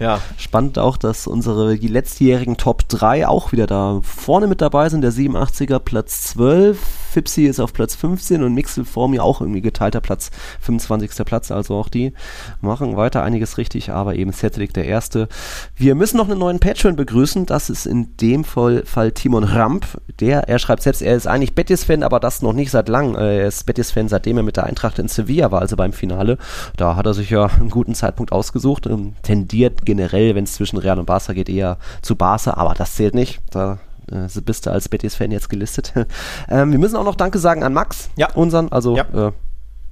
Ja. ja. Spannend auch, dass unsere die letztjährigen Top 3 auch wieder da vorne mit dabei sind. Der 87er Platz 12, Fipsi ist auf Platz 15 und Mixel vor mir auch irgendwie geteilter Platz, 25. Platz. Also auch die machen weiter einiges richtig, aber eben Cedric der Erste. Wir müssen noch einen neuen Patreon begrüßen. Das ist in dem Fall, Fall Timon Ramp. Der, er schreibt selbst, er ist eigentlich Betis-Fan, aber das noch nicht seit lang. Äh, er ist Betis-Fan, seitdem er mit der Eintracht in Sevilla war, also beim Finale. Da hat er sich ja einen guten Zeitpunkt ausgesucht. Ähm, tendiert generell, wenn es zwischen Real und Barca geht, eher zu Barca, aber das zählt nicht. Da äh, bist du als Betis-Fan jetzt gelistet. ähm, wir müssen auch noch Danke sagen an Max, ja. unseren, also ja. äh,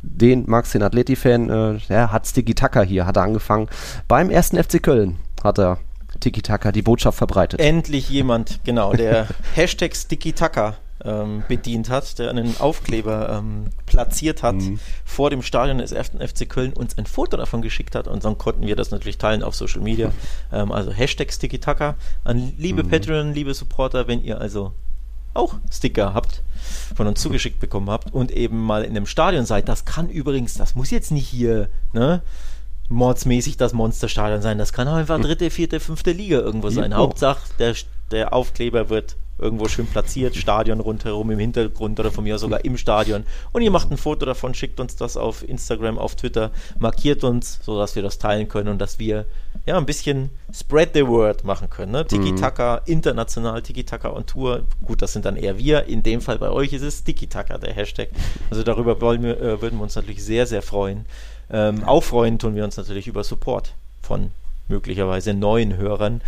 den Max, den Atleti-Fan, äh, der hat Sticky Taka hier, hat er angefangen. Beim ersten FC Köln hat er Tiki Taka die Botschaft verbreitet. Endlich jemand, genau, der Hashtag Sticky Taka ähm, bedient hat, der einen Aufkleber ähm, platziert hat mhm. vor dem Stadion des 1. FC Köln, uns ein Foto davon geschickt hat und dann konnten wir das natürlich teilen auf Social Media. Ähm, also Hashtag StickyTaka an liebe mhm. Patreon, liebe Supporter, wenn ihr also auch Sticker habt, von uns zugeschickt bekommen habt und eben mal in einem Stadion seid. Das kann übrigens, das muss jetzt nicht hier, ne? mordsmäßig das Monsterstadion sein. Das kann auch einfach dritte, vierte, fünfte Liga irgendwo sein. Hauptsache, der, der Aufkleber wird irgendwo schön platziert, Stadion rundherum im Hintergrund oder von mir sogar im Stadion. Und ihr macht ein Foto davon, schickt uns das auf Instagram, auf Twitter, markiert uns, sodass wir das teilen können und dass wir ja ein bisschen Spread the Word machen können. Ne? Tiki-Taka, mhm. international Tiki-Taka on Tour. Gut, das sind dann eher wir. In dem Fall bei euch ist es Tiki-Taka, der Hashtag. Also darüber wollen wir, äh, würden wir uns natürlich sehr, sehr freuen. Ähm, auch freuen tun wir uns natürlich über Support von möglicherweise neuen Hörern.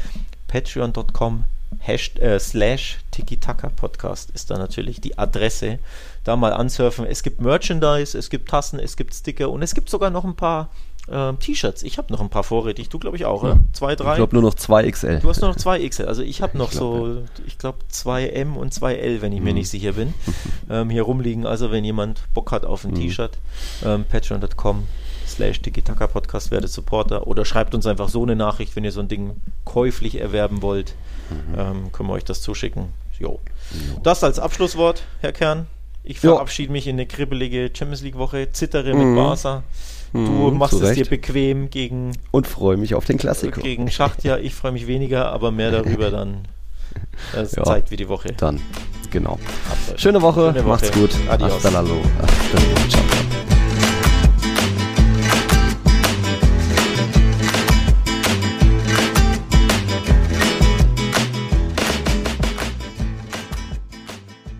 Patreon.com äh, slash Tiki-Taka Podcast ist da natürlich die Adresse. Da mal ansurfen. Es gibt Merchandise, es gibt Tassen, es gibt Sticker und es gibt sogar noch ein paar ähm, T-Shirts. Ich habe noch ein paar vorrätig. Du, glaube ich, auch, ja. Zwei, drei? Ich glaube nur noch zwei XL. Du hast nur noch zwei XL. Also ich habe noch ich glaub, so, ich glaube, zwei M und zwei L, wenn ich mhm. mir nicht sicher bin, ähm, hier rumliegen. Also wenn jemand Bock hat auf ein mhm. T-Shirt, ähm, patreon.com slash Tiki-Taka Podcast werdet Supporter oder schreibt uns einfach so eine Nachricht, wenn ihr so ein Ding käuflich erwerben wollt. Mhm. Ähm, können wir euch das zuschicken. Jo. jo. Das als Abschlusswort, Herr Kern. Ich verabschiede jo. mich in eine kribbelige Champions League Woche, zittere mit mhm. Barca. Du mhm, machst es dir bequem gegen. Und freue mich auf den Klassiker. Gegen Schacht, ja, ich freue mich weniger, aber mehr darüber dann. Das ja, zeigt wie die Woche. Dann, genau. Schöne Woche, Schöne Woche. macht's gut. Adios. Hasta la Ciao.